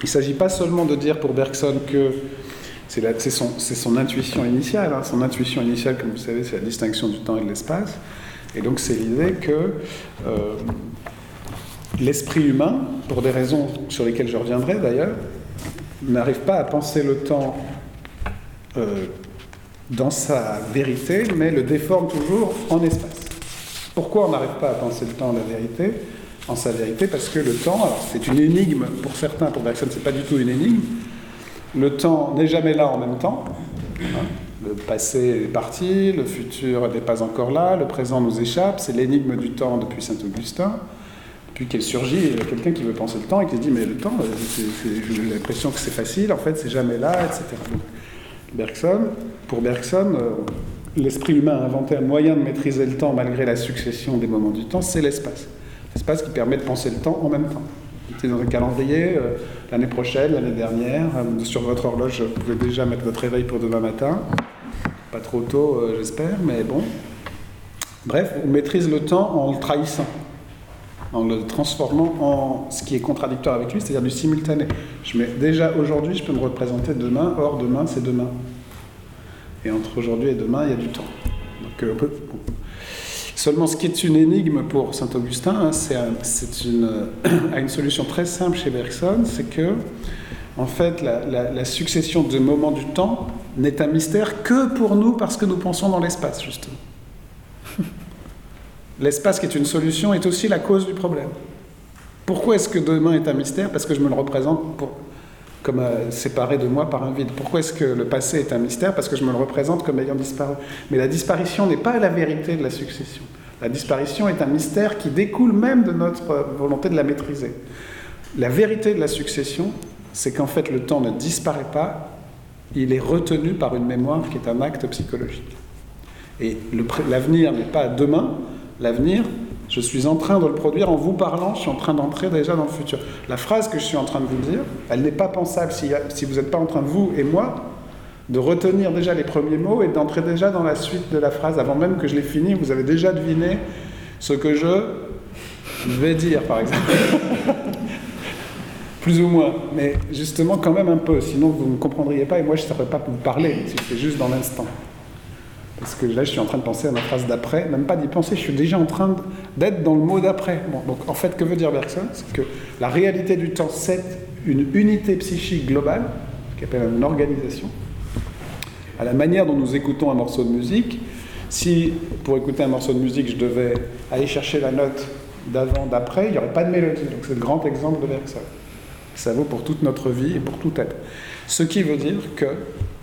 il ne s'agit pas seulement de dire pour Bergson que c'est son, intuition initiale. Hein. Son intuition initiale, comme vous savez, c'est la distinction du temps et de l'espace. Et donc c'est l'idée que euh, l'esprit humain, pour des raisons sur lesquelles je reviendrai d'ailleurs, n'arrive pas à penser le temps euh, dans sa vérité, mais le déforme toujours en espace. Pourquoi on n'arrive pas à penser le temps en la vérité? En sa vérité, parce que le temps, alors c'est une énigme pour certains, pour Bergson, c'est pas du tout une énigme. Le temps n'est jamais là en même temps. Hein. Le passé est parti, le futur n'est pas encore là, le présent nous échappe, c'est l'énigme du temps depuis Saint-Augustin. Puis qu'elle surgit, il y a quelqu'un qui veut penser le temps et qui se dit Mais le temps, j'ai l'impression que c'est facile, en fait, c'est jamais là, etc. Bergson, pour Bergson, euh, l'esprit humain a inventé un moyen de maîtriser le temps malgré la succession des moments du temps, c'est l'espace. L'espace qui permet de penser le temps en même temps. Vous dans un calendrier, euh, l'année prochaine, l'année dernière, euh, sur votre horloge, vous pouvez déjà mettre votre réveil pour demain matin. Pas trop tôt, j'espère, mais bon. Bref, on maîtrise le temps en le trahissant en le transformant en ce qui est contradictoire avec lui, c'est-à-dire du simultané. Je mets, déjà aujourd'hui, je peux me représenter demain, or demain, c'est demain. Et entre aujourd'hui et demain, il y a du temps. Donc, euh, Seulement, ce qui est une énigme pour saint Augustin, hein, c'est une, une solution très simple chez Bergson, c'est que, en fait, la, la succession de moments du temps n'est un mystère que pour nous parce que nous pensons dans l'espace, justement. L'espace qui est une solution est aussi la cause du problème. Pourquoi est-ce que demain est un mystère? Parce que je me le représente comme euh, séparé de moi par un vide. Pourquoi est-ce que le passé est un mystère? Parce que je me le représente comme ayant disparu. Mais la disparition n'est pas la vérité de la succession. La disparition est un mystère qui découle même de notre volonté de la maîtriser. La vérité de la succession, c'est qu'en fait le temps ne disparaît pas, il est retenu par une mémoire qui est un acte psychologique. Et l'avenir n'est pas demain, L'avenir, je suis en train de le produire en vous parlant, je suis en train d'entrer déjà dans le futur. La phrase que je suis en train de vous dire, elle n'est pas pensable si, si vous n'êtes pas en train, vous et moi, de retenir déjà les premiers mots et d'entrer déjà dans la suite de la phrase. Avant même que je l'ai fini, vous avez déjà deviné ce que je vais dire, par exemple. Plus ou moins, mais justement quand même un peu, sinon vous ne comprendriez pas et moi je ne saurais pas vous parler si c'était juste dans l'instant. Parce que là, je suis en train de penser à ma phrase d'après, même pas d'y penser, je suis déjà en train d'être dans le mot d'après. donc en fait, que veut dire Bergson? C'est que la réalité du temps, c'est une unité psychique globale, qui appelle une organisation. À la manière dont nous écoutons un morceau de musique, si pour écouter un morceau de musique, je devais aller chercher la note d'avant, d'après, il n'y aurait pas de mélodie. Donc c'est le grand exemple de Bergson. Ça vaut pour toute notre vie et pour tout être. Ce qui veut dire que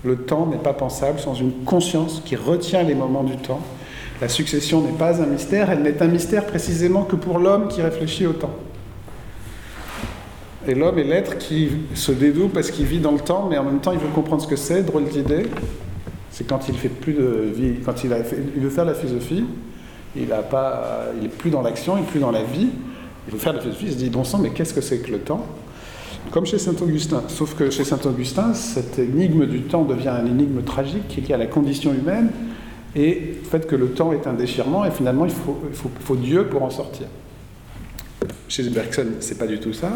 le temps n'est pas pensable sans une conscience qui retient les moments du temps. La succession n'est pas un mystère, elle n'est un mystère précisément que pour l'homme qui réfléchit au temps. Et l'homme est l'être qui se dédoue parce qu'il vit dans le temps, mais en même temps il veut comprendre ce que c'est, drôle d'idée. C'est quand il fait plus de vie, quand il, a il veut faire la philosophie, il n'est plus dans l'action, il est plus dans la vie. Il veut faire la philosophie, il se dit bon sang, mais qu'est-ce que c'est que le temps? Comme chez Saint-Augustin. Sauf que chez Saint-Augustin, cette énigme du temps devient une énigme tragique qui est liée à la condition humaine et le fait que le temps est un déchirement et finalement il faut, il faut, Dieu pour en sortir. Chez Bergson, c'est pas du tout ça.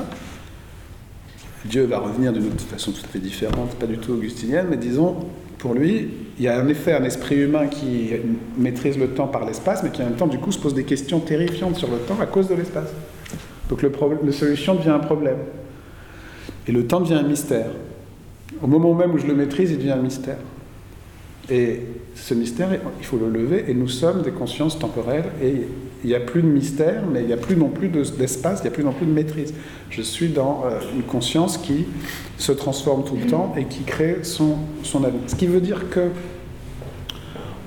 Dieu va revenir d'une autre façon tout à fait différente, pas du tout augustinienne, mais disons, pour lui, il y a en effet un esprit humain qui maîtrise le temps par l'espace, mais qui en même temps, du coup, se pose des questions terrifiantes sur le temps à cause de l'espace. Donc le la solution devient un problème. Et le temps devient un mystère. Au moment même où je le maîtrise, il devient un mystère. Et ce mystère, il faut le lever, et nous sommes des consciences temporelles, et il n'y a plus de mystère, mais il n'y a plus non plus d'espace, il n'y a plus non plus de maîtrise. Je suis dans euh, une conscience qui se transforme tout le temps et qui crée son, son avenir. Ce qui veut dire que,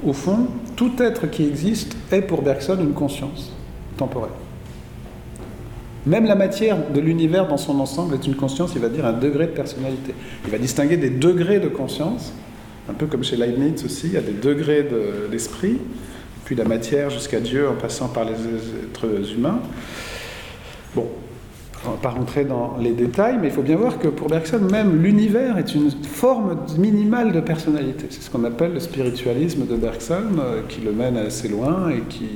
au fond, tout être qui existe est pour Bergson une conscience temporelle. Même la matière de l'univers dans son ensemble est une conscience, il va dire un degré de personnalité. Il va distinguer des degrés de conscience, un peu comme chez Leibniz aussi, il y a des degrés d'esprit, puis la matière jusqu'à Dieu en passant par les êtres humains. Bon, on ne va pas rentrer dans les détails, mais il faut bien voir que pour Bergson, même l'univers est une forme minimale de personnalité. C'est ce qu'on appelle le spiritualisme de Bergson, euh, qui le mène assez loin et qui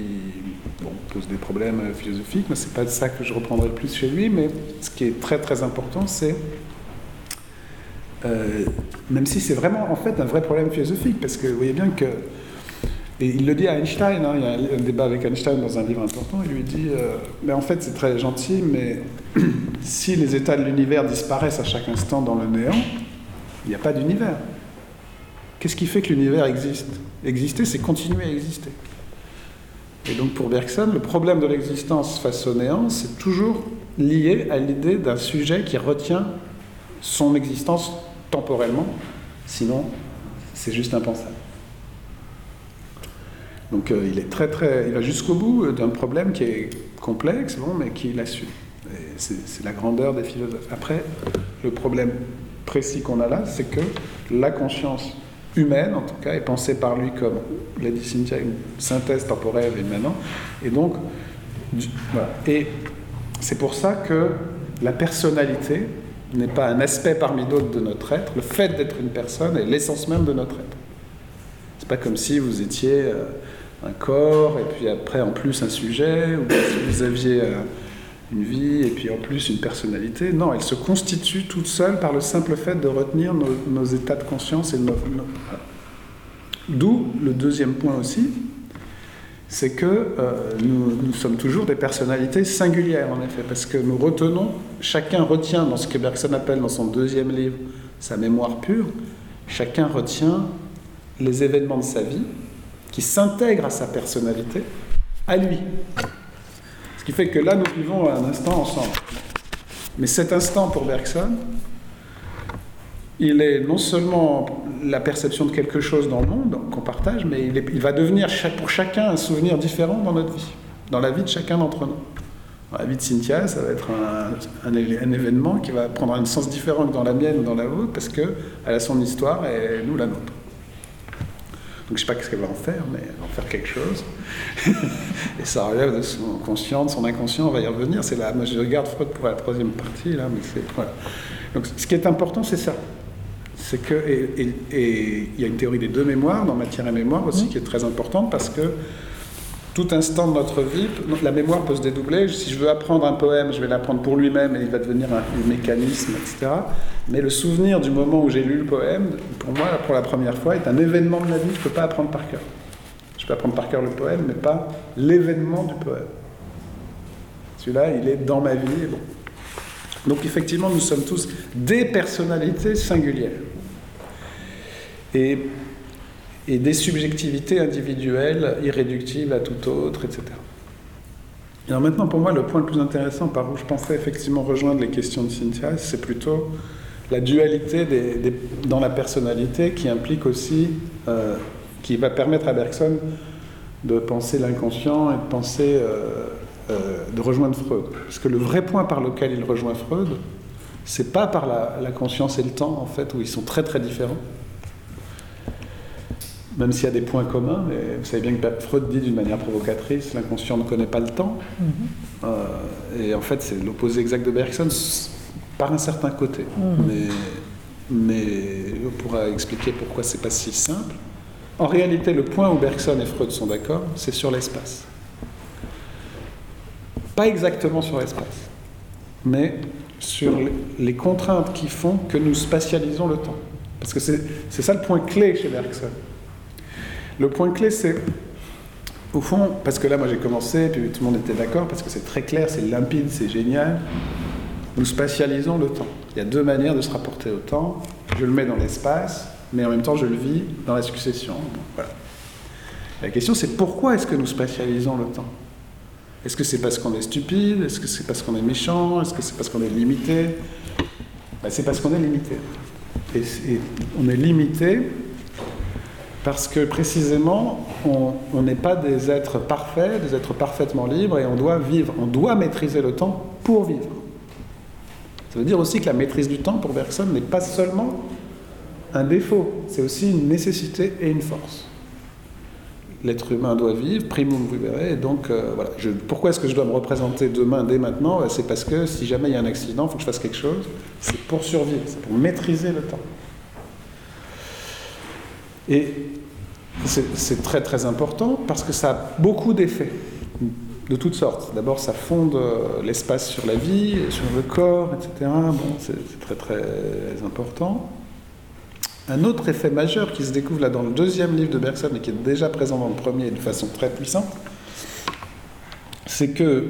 pose des problèmes philosophiques, mais c'est pas de ça que je reprendrai le plus chez lui. Mais ce qui est très très important, c'est euh, même si c'est vraiment en fait un vrai problème philosophique, parce que vous voyez bien que et il le dit à Einstein, hein, il y a un débat avec Einstein dans un livre important, il lui dit euh, Mais en fait, c'est très gentil, mais si les états de l'univers disparaissent à chaque instant dans le néant, il n'y a pas d'univers. Qu'est-ce qui fait que l'univers existe? Exister, c'est continuer à exister. Et donc pour Bergson, le problème de l'existence face au néant, c'est toujours lié à l'idée d'un sujet qui retient son existence temporellement, sinon c'est juste impensable. Donc euh, il est très très, il va jusqu'au bout d'un problème qui est complexe, bon, mais qui l'a su. C'est la grandeur des philosophes. Après, le problème précis qu'on a là, c'est que la conscience humaine, en tout cas, est pensée par lui comme, l'a dit Cynthia, une synthèse temporelle et maintenant. Et donc, voilà. Et c'est pour ça que la personnalité n'est pas un aspect parmi d'autres de notre être. Le fait d'être une personne est l'essence même de notre être. C'est pas comme si vous étiez euh, un corps et puis après en plus un sujet, ou si vous aviez euh, une vie et puis en plus une personnalité. Non, elle se constitue toute seule par le simple fait de retenir nos, états de conscience et nos... D'où le deuxième point aussi, c'est que euh, nous, sommes toujours des personnalités singulières, en effet, parce que nous retenons, chacun retient dans ce que Bergson appelle dans son deuxième livre sa mémoire pure, chacun retient les événements de sa vie qui s'intègrent à sa personnalité, à lui. Ce qui fait que là, nous vivons un instant ensemble. Mais cet instant pour Bergson, il est non seulement la perception de quelque chose dans le monde qu'on partage, mais il, va devenir pour chacun un souvenir différent dans notre vie, dans la vie de chacun d'entre nous. Dans la vie de Cynthia, ça va être un, un, événement qui va prendre un sens différent que dans la mienne ou dans la vôtre, parce qu'elle a son histoire et nous la nôtre. Donc je ne sais pas ce qu'elle va en faire, mais elle va en faire quelque chose. et ça relève de son conscient, de son inconscient, on va y revenir. C'est là, moi je regarde Freud pour la troisième partie, là, mais c'est. Voilà. Donc ce qui est important, c'est ça. C'est que. Et il y a une théorie des deux mémoires dans Matière et Mémoire aussi, qui est très importante parce que tout instant de notre vie, la mémoire peut se dédoubler. Si je veux apprendre un poème, je vais l'apprendre pour lui-même et il va devenir un, mécanisme, etc. Mais le souvenir du moment où j'ai lu le poème, pour moi, pour la première fois, est un événement de ma vie je ne peux pas apprendre par cœur. Je peux apprendre par cœur le poème, mais pas l'événement du poème. Celui-là, il est dans ma vie. Donc effectivement, nous sommes tous des personnalités singulières. Et et des subjectivités individuelles irréductibles à tout autre, etc. Alors maintenant, pour moi, le point le plus intéressant par où je pensais effectivement rejoindre les questions de Cynthia, c'est plutôt la dualité dans la personnalité qui implique aussi, euh, qui va permettre à Bergson de penser l'inconscient et de penser, euh, euh, de rejoindre Freud. Parce que le vrai point par lequel il rejoint Freud, c'est pas par la, la conscience et le temps, en fait, où ils sont très très différents même s'il y a des points communs, mais vous savez bien que Freud dit d'une manière provocatrice, l'inconscient ne connaît pas le temps. Mhm. Euh, et en fait, c'est l'opposé exact de Bergson par un certain côté. Mhm. Mais, mais on pourra expliquer pourquoi c'est pas si simple. En réalité, le point où Bergson et Freud sont d'accord, c'est sur l'espace. Pas exactement sur l'espace, mais sur les contraintes qui font que nous spatialisons le temps. Parce que c'est ça le point clé chez Bergson. Le point clé, c'est, au fond, parce que là, moi j'ai commencé, puis tout le monde était d'accord, parce que c'est très clair, c'est limpide, c'est génial, nous spatialisons le temps. Il y a deux manières de se rapporter au temps. Je le mets dans l'espace, mais en même temps, je le vis dans la succession. voilà. La question, c'est pourquoi est-ce que nous spatialisons le temps? Est-ce que c'est parce qu'on est stupide? Est-ce que c'est parce qu'on est méchant? Est-ce que c'est parce qu'on est limité? Ben, C'est parce qu'on est limité. et on est limité parce que précisément, on n'est pas des êtres parfaits, des êtres parfaitement libres, et on doit vivre, on doit maîtriser le temps pour vivre. Ça veut dire aussi que la maîtrise du temps pour Bergson n'est pas seulement un défaut, c'est aussi une nécessité et une force. L'être humain doit vivre, primum vivere, et donc euh, voilà. pourquoi est-ce que je dois me représenter demain, dès maintenant? C'est parce que si jamais il y a un accident, il faut que je fasse quelque chose, c'est pour survivre, c'est pour maîtriser le temps. Et c'est très très important parce que ça a beaucoup d'effets de toutes sortes. D'abord, ça fonde euh, l'espace sur la vie, sur le corps, etc. Bon, c'est très très important. Un autre effet majeur qui se découvre là dans le deuxième livre de Bergson et qui est déjà présent dans le premier de façon très puissante, c'est que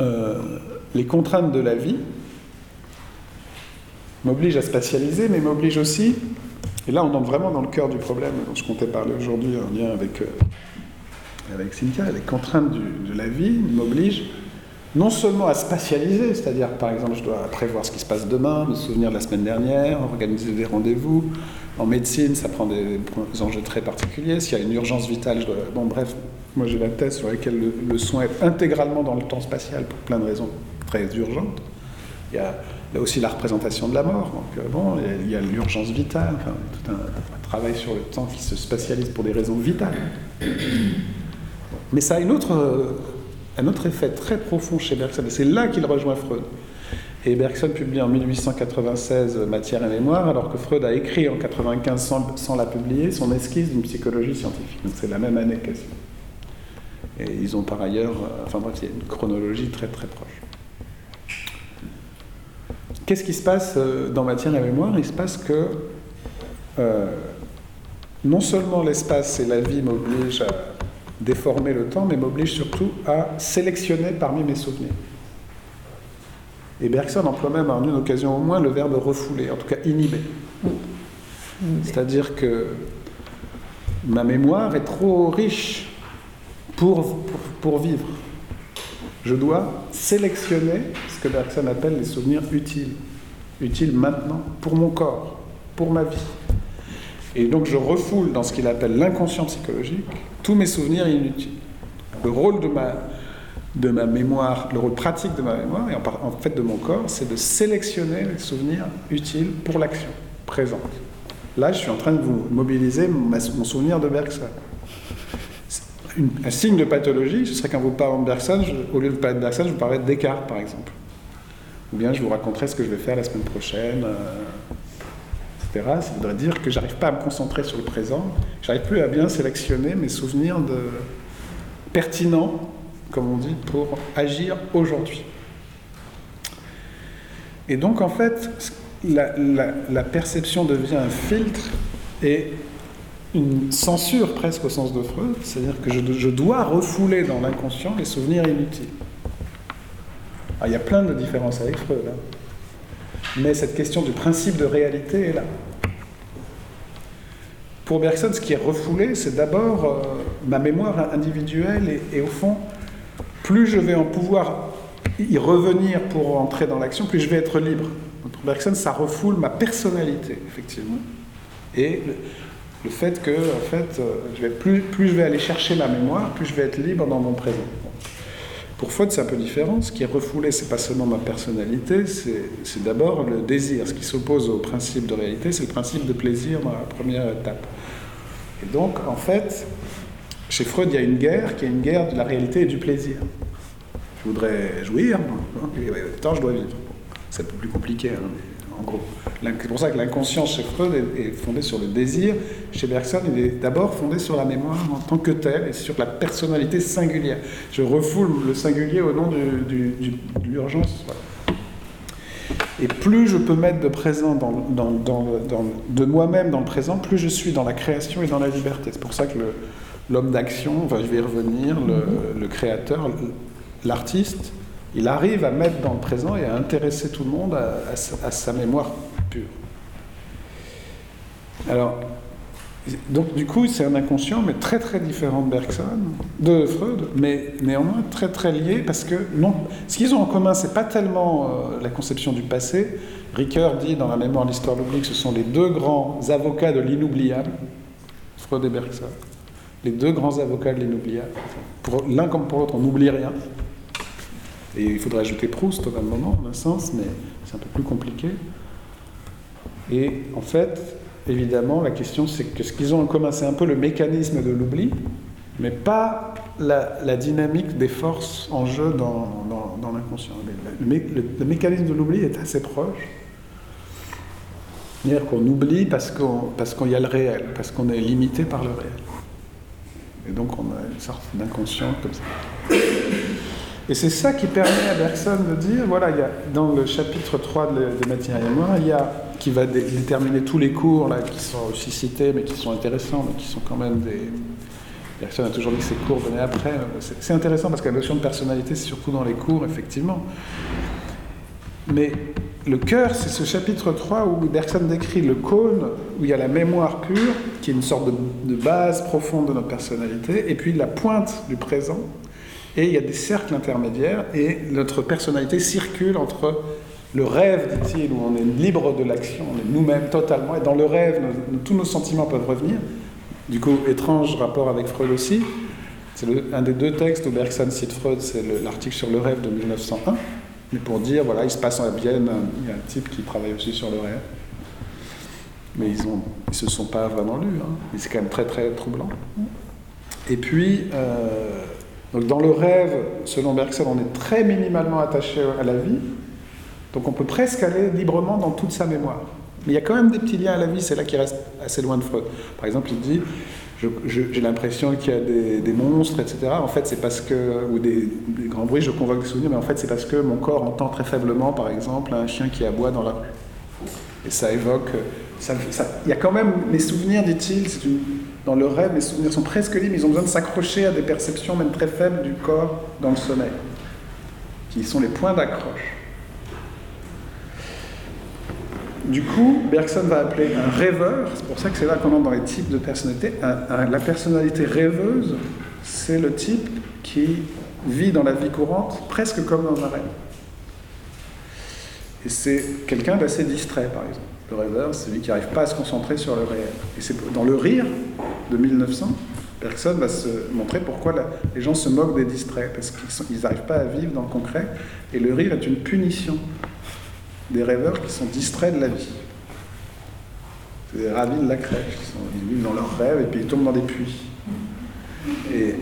euh, les contraintes de la vie m'obligent à spatialiser, mais m'obligent aussi et là, on entre vraiment dans le cœur du problème dont je comptais parler aujourd'hui en lien avec, euh, avec Cynthia, les contraintes de la vie m'obligent non seulement à spatialiser, c'est-à-dire par exemple je dois prévoir ce qui se passe demain, me souvenir de la semaine dernière, organiser des rendez-vous. En médecine, ça prend des, enjeux très particuliers. S'il y a une urgence vitale, je dois... Bon bref, moi j'ai la thèse sur laquelle le, soin est intégralement dans le temps spatial pour plein de raisons très urgentes. Il y a là aussi la représentation de la mort. Donc, euh, bon, il y a l'urgence vitale, tout un, travail sur le temps qui se spatialise pour des raisons vitales. Mais ça a autre un autre effet très profond chez Bergson, et c'est là qu'il rejoint Freud. Et Bergson publie en 1896 Matière et mémoire, alors que Freud a écrit en 1995, sans, la publier, son esquisse d'une psychologie scientifique. Donc c'est la même année quasi. Et ils ont par ailleurs, euh, enfin bref, il y a une chronologie très très proche. Qu'est-ce qui se passe euh, dans Matière et mémoire? Il se passe que euh, non seulement l'espace et la vie m'obligent à déformer le temps, mais m'oblige surtout à sélectionner parmi mes souvenirs. Et Bergson emploie même en une occasion au moins le verbe refouler, en tout cas inhiber. C'est-à-dire que ma mémoire est trop riche pour, pour, vivre. Je dois sélectionner ce que Bergson appelle les souvenirs utiles. Utiles maintenant, pour mon corps, pour ma vie. Et donc je refoule dans ce qu'il appelle l'inconscient psychologique tous mes souvenirs inutiles. Le rôle de ma, de ma mémoire, le rôle pratique de ma mémoire, et en, fait de mon corps, c'est de sélectionner les souvenirs utiles pour l'action présente. Là, je suis en train de vous mobiliser mon, souvenir de Bergson. Un signe de pathologie, ce serait quand vous parlez de Bergson, au lieu de parler de Bergson, je vous parlerai de Descartes, par exemple. Ou bien je vous raconterai ce que je vais faire la semaine prochaine. Euh, ça voudrait dire que j'arrive pas à me concentrer sur le présent, j'arrive plus à bien sélectionner mes souvenirs de... pertinents, comme on dit, pour agir aujourd'hui. Et donc en fait, la, perception devient un filtre et une censure presque au sens de Freud, c'est-à-dire que je, dois refouler dans l'inconscient les souvenirs inutiles. il y a plein de différences avec Freud. Hein. Mais cette question du principe de réalité est là. Pour Bergson, ce qui est refoulé, c'est d'abord euh, ma mémoire individuelle et, au fond, plus je vais en pouvoir y revenir pour entrer dans l'action, plus je vais être libre. pour Bergson, ça refoule ma personnalité, effectivement. Et le, fait que, en fait, euh, je vais, plus, je vais aller chercher ma mémoire, plus je vais être libre dans mon présent. Pour Freud, c'est un peu différent. Ce qui est refoulé, c'est pas seulement ma personnalité, c'est d'abord le désir. Ce qui s'oppose au principe de réalité, c'est le principe de plaisir dans la première étape. Et donc, en fait, chez Freud, il y a une guerre qui est une guerre de la réalité et du plaisir. Je voudrais jouir, mais en même temps, je dois vivre. C'est un peu plus compliqué. Hein, en gros. C'est pour ça que l'inconscience chez Freud est, fondée sur le désir. Chez Bergson, il est d'abord fondé sur la mémoire en tant que telle et sur la personnalité singulière. Je refoule le singulier au nom de l'urgence. Et plus je peux mettre de présent dans, de moi-même dans le présent, plus je suis dans la création et dans la liberté. C'est pour ça que l'homme d'action, enfin, je vais y revenir, le, le créateur, l'artiste, il arrive à mettre dans le présent et à intéresser tout le monde à, sa mémoire pure. Alors, donc du coup, c'est un inconscient, mais très très différent de Bergson, de Freud, mais néanmoins très très lié parce que non, ce qu'ils ont en commun, c'est pas tellement euh, la conception du passé. Ricoeur dit dans la mémoire l'histoire l'oubli que ce sont les deux grands avocats de l'inoubliable, Freud et Bergson, les deux grands avocats de l'inoubliable. L'un comme pour l'autre, on n'oublie rien. Et il faudrait ajouter Proust au même moment, en un sens, mais c'est un peu plus compliqué. Et en fait, évidemment, la question c'est que ce qu'ils ont en commun, c'est un peu le mécanisme de l'oubli, mais pas la, dynamique des forces en jeu dans, l'inconscient. Le, mécanisme de l'oubli est assez proche. C'est-à-dire qu'on oublie parce qu'on parce qu'il y a le réel, parce qu'on est limité par le réel. Et donc on a une sorte d'inconscient comme ça. Et c'est ça qui permet à Bergson de dire, voilà, dans le chapitre 3 de, de Matière et moi, il y a, qui va déterminer tous les cours là, qui sont aussi cités, mais qui sont intéressants, mais qui sont quand même des... Bergson a toujours dit que ces cours venaient après. C'est intéressant parce que la notion de personnalité, c'est surtout dans les cours, effectivement. Mais le cœur, c'est ce chapitre 3 où Bergson décrit le cône, où il y a la mémoire pure, qui est une sorte de base profonde de notre personnalité, et puis la pointe du présent, et il y a des cercles intermédiaires, et notre personnalité circule entre le rêve, dit-il, où on est libre de l'action, on est nous-mêmes totalement, et dans le rêve, tous nos sentiments peuvent revenir. Du coup, étrange rapport avec Freud aussi. C'est un des deux textes où Bergson cite Freud, c'est le- l'article sur le rêve de 1901. Mais pour dire, voilà, il se passe à Vienne, il y a un type qui travaille aussi sur le rêve. Mais ils ne se sont pas vraiment lus. hein. Mais c'est quand même très très troublant. Et puis, euh, donc dans le rêve, selon Bergson, on est très minimalement attaché à la vie. Donc on peut presque aller librement dans toute sa mémoire. Mais il y a quand même des petits liens à la vie, c'est là qu'il reste assez loin de Freud. Par exemple, il dit j'ai l'impression qu'il y a des, monstres, etc. En fait, c'est parce que, ou des, grands bruits, je convoque des souvenirs, mais en fait, c'est parce que mon corps entend très faiblement, par exemple, un chien qui aboie dans la rue. Et ça évoque. ça- ça- il y a quand même mes souvenirs, dit-il, c'est une- dans le rêve, mes souvenirs sont presque libres, ils ont besoin de s'accrocher à des perceptions, même très faibles, du corps dans le sommeil, qui sont les points d'accroche. Du coup, Bergson va appeler un rêveur, c'est pour ça que c'est là qu'on entre dans les types de personnalité. Un- un- la personnalité rêveuse, c'est le type qui vit dans la vie courante presque comme dans un rêve. Et c'est quelqu'un d'assez distrait, par exemple. Le rêveur, c'est celui qui n'arrive pas à se concentrer sur le réel. Et c'est dans Le Rire de 1900, Bergson va se montrer pourquoi les gens se moquent des distraits, parce qu'ils n'arrivent pas à vivre dans le concret. Et le rire est une punition des rêveurs qui sont distraits de la vie. C'est des ravis de la crèche, ils vivent dans leurs rêves et puis ils tombent dans des puits. Et,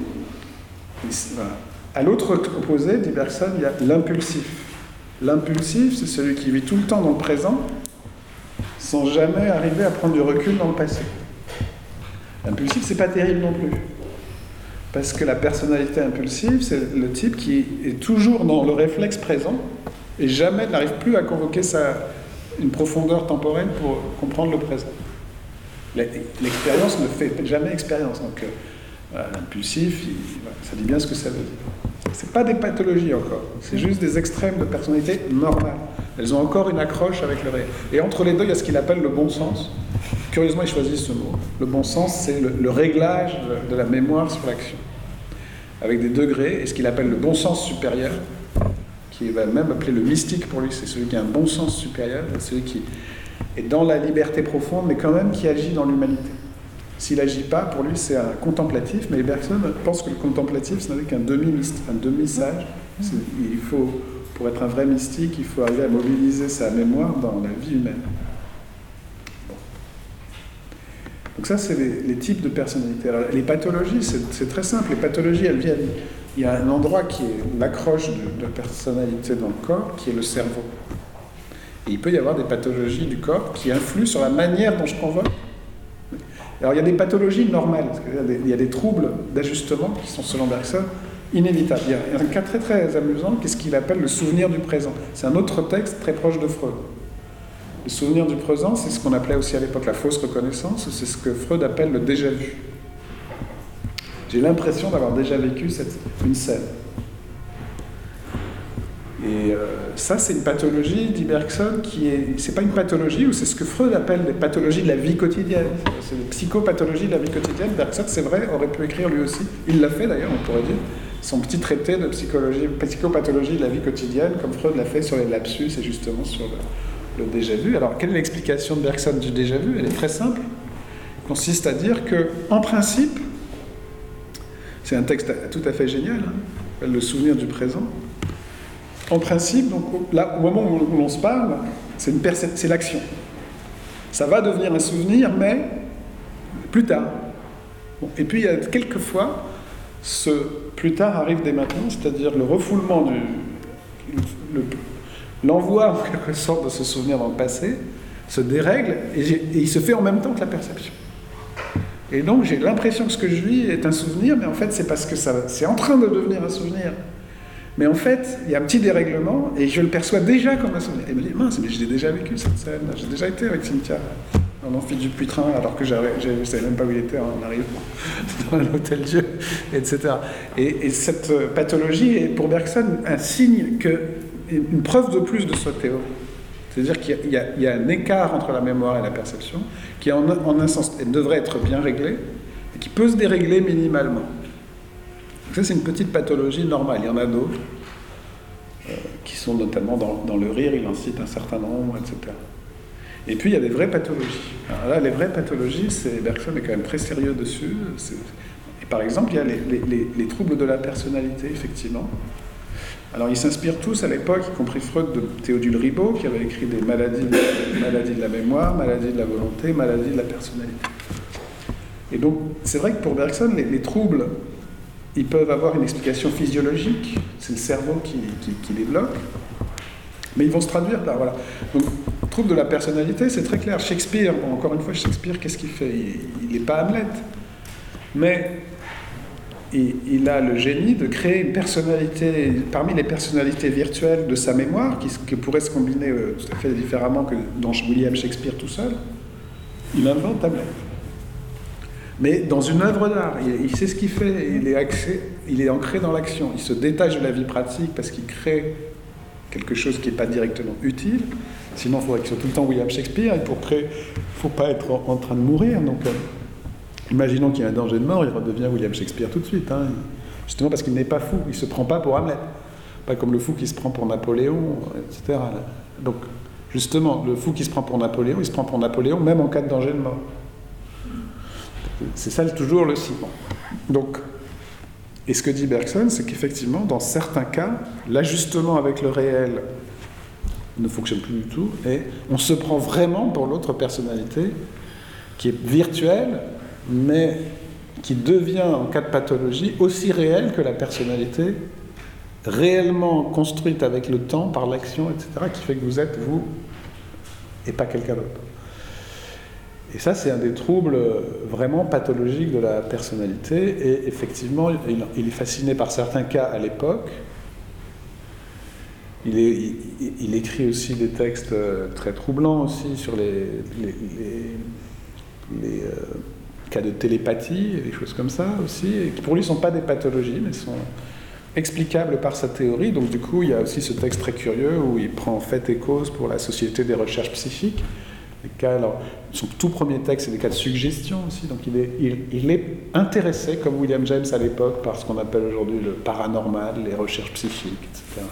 à l'autre opposé, dit Bergson, il y a l'impulsif. L'impulsif, c'est celui qui vit tout le temps dans le présent sans jamais arriver à prendre du recul dans le passé. L'impulsif, c'est pas terrible non plus. Parce que la personnalité impulsive, c'est le type qui est toujours dans le réflexe présent et jamais n'arrive plus à convoquer sa, une profondeur temporelle pour comprendre le présent. L'expérience ne fait jamais expérience. Donc, euh, l'impulsif, ça dit bien ce que ça veut dire. C'est pas des pathologies encore, c'est juste des extrêmes de personnalité normale. Elles ont encore une accroche avec le réel. Et entre les deux, il y a ce qu'il appelle le bon sens. Curieusement, il choisit ce mot. Le bon sens, c'est le, le réglage de, la mémoire sur l'action, avec des degrés, et ce qu'il appelle le bon sens supérieur, qui va même appeler le mystique pour lui, c'est celui qui a un bon sens supérieur, celui qui est dans la liberté profonde, mais quand même qui agit dans l'humanité. S'il n'agit pas, pour lui, c'est un contemplatif, mais Bergson pense que le contemplatif, ce n'est qu'un demi-sage. Un demi-sage. Il faut, pour être un vrai mystique, il faut arriver à mobiliser sa mémoire dans la vie humaine. Donc ça, c'est les, types de personnalités. Les pathologies, c'est très simple. Les pathologies, elles viennent. Il y a un endroit qui est l'accroche de, de personnalité dans le corps, qui est le cerveau. Et il peut y avoir des pathologies du corps qui influent sur la manière dont je convoque. Alors il y a des pathologies normales, qu'il y il y a des troubles d'ajustement qui sont, selon Bergson, inévitables. Il y a- il un cas très très amusant, qu'est-ce qu'il appelle le souvenir du présent. C'est un autre texte très proche de Freud. Le souvenir du présent, c'est ce qu'on appelait aussi à l'époque la fausse reconnaissance, c'est ce que Freud appelle le déjà-vu. J'ai l'impression d'avoir déjà vécu cette, une scène. Et euh, ça, c'est une pathologie, dit Bergson, qui est. C'est pas une pathologie, ou c'est ce que Freud appelle les pathologies de la vie quotidienne. C'est des psychopathologies de la vie quotidienne. Bergson, c'est vrai, aurait pu écrire lui aussi. Il l'a fait d'ailleurs, on pourrait dire. Son petit traité de psychologie, psychopathologie de la vie quotidienne, comme Freud l'a fait sur les lapsus et justement sur le, le déjà-vu. Alors, quelle est l'explication de Bergson du déjà-vu Elle est très simple. Elle consiste à dire que, en principe, c'est un texte tout à fait génial, hein, le souvenir du présent. En principe, donc, là, au moment où, l'on se parle, c'est l'action. Ça va devenir un souvenir, mais plus tard. Et puis, il y a quelquefois, ce plus tard arrive dès maintenant, c'est-à-dire le refoulement du. le- L'envoi, en quelque sorte, de ce souvenir dans le passé se dérègle et, et il se fait en même temps que la perception. Et donc, j'ai l'impression que ce que je vis est un souvenir, mais en fait, c'est parce que c'est en train de devenir un souvenir. Mais en fait, il y a un petit dérèglement et je le perçois déjà comme un souvenir. Et je me dis, mince, mais j'ai déjà vécu cette scène. J'ai déjà été avec Cynthia dans l'amphi du Puitrin alors que je ne savais même pas où il était en arrivant dans un hôtel Dieu, etc. Et, et cette pathologie est pour Bergson un signe que une preuve de plus de sa théorie. C'est-à-dire qu'il y, a un écart entre la mémoire et la perception qui, en, un sens, devrait être bien réglé et qui peut se dérégler minimalement. Ça, c'est une petite pathologie normale. Il y en a d'autres euh, qui sont notamment dans, le rire, il en cite un certain nombre, etc. Et puis, il y a des vraies pathologies. Alors là, les vraies pathologies, c'est, Bergson est quand même très sérieux dessus. Et par exemple, il y a les troubles de la personnalité, effectivement. Alors ils s'inspirent tous à l'époque, y compris Freud, de Théodule Ribot, qui avait écrit des maladies, maladies de la mémoire, maladies de la volonté, maladies de la personnalité. Et donc c'est vrai que pour Bergson, les, troubles, ils peuvent avoir une explication physiologique, c'est le cerveau qui, les bloque, mais ils vont se traduire par... Voilà. Donc, trouble de la personnalité, c'est très clair. Shakespeare, encore une fois, Shakespeare, qu'est-ce qu'il fait? Il n'est pas Hamlet. Mais il a le génie de créer une personnalité, parmi les personnalités virtuelles de sa mémoire, qui, pourrait se combiner euh, tout à fait différemment que dans William Shakespeare tout seul, il invente Hamlet. Mais dans une œuvre d'art, il, sait ce qu'il fait, il est, ancré dans l'action, il se détache de la vie pratique parce qu'il crée quelque chose qui n'est pas directement utile. Sinon, il faudrait qu'il soit tout le temps William Shakespeare, et pour créer, il ne faut pas être en, train de mourir. Donc, euh, Imaginons qu'il y a un danger de mort, il redevient William Shakespeare tout de suite. Hein. Justement parce qu'il n'est pas fou, il ne se prend pas pour Hamlet. Pas comme le fou qui se prend pour Napoléon, etc. Donc, justement, le fou qui se prend pour Napoléon, il se prend pour Napoléon même en cas de danger de mort. C'est ça toujours le ciment. Donc, et ce que dit Bergson, c'est qu'effectivement, dans certains cas, l'ajustement avec le réel ne fonctionne plus du tout, et on se prend vraiment pour l'autre personnalité qui est virtuelle, mais qui devient, en cas de pathologie, aussi réel que la personnalité, réellement construite avec le temps, par l'action, etc., qui fait que vous êtes vous et pas quelqu'un d'autre. Et ça, c'est un des troubles vraiment pathologiques de la personnalité. Et effectivement, il, est fasciné par certains cas à l'époque. Il, écrit aussi des textes très troublants aussi sur les, euh, cas de télépathie, des choses comme ça aussi, qui pour lui ne sont pas des pathologies, mais sont explicables par sa théorie. Donc du coup, il y a aussi ce texte très curieux où il prend fait et cause pour la Société des recherches psychiques. Les cas, son tout premier texte, c'est des cas de suggestion aussi. Donc il est, intéressé, comme William James à l'époque, par ce qu'on appelle aujourd'hui le paranormal, les recherches psychiques, etc.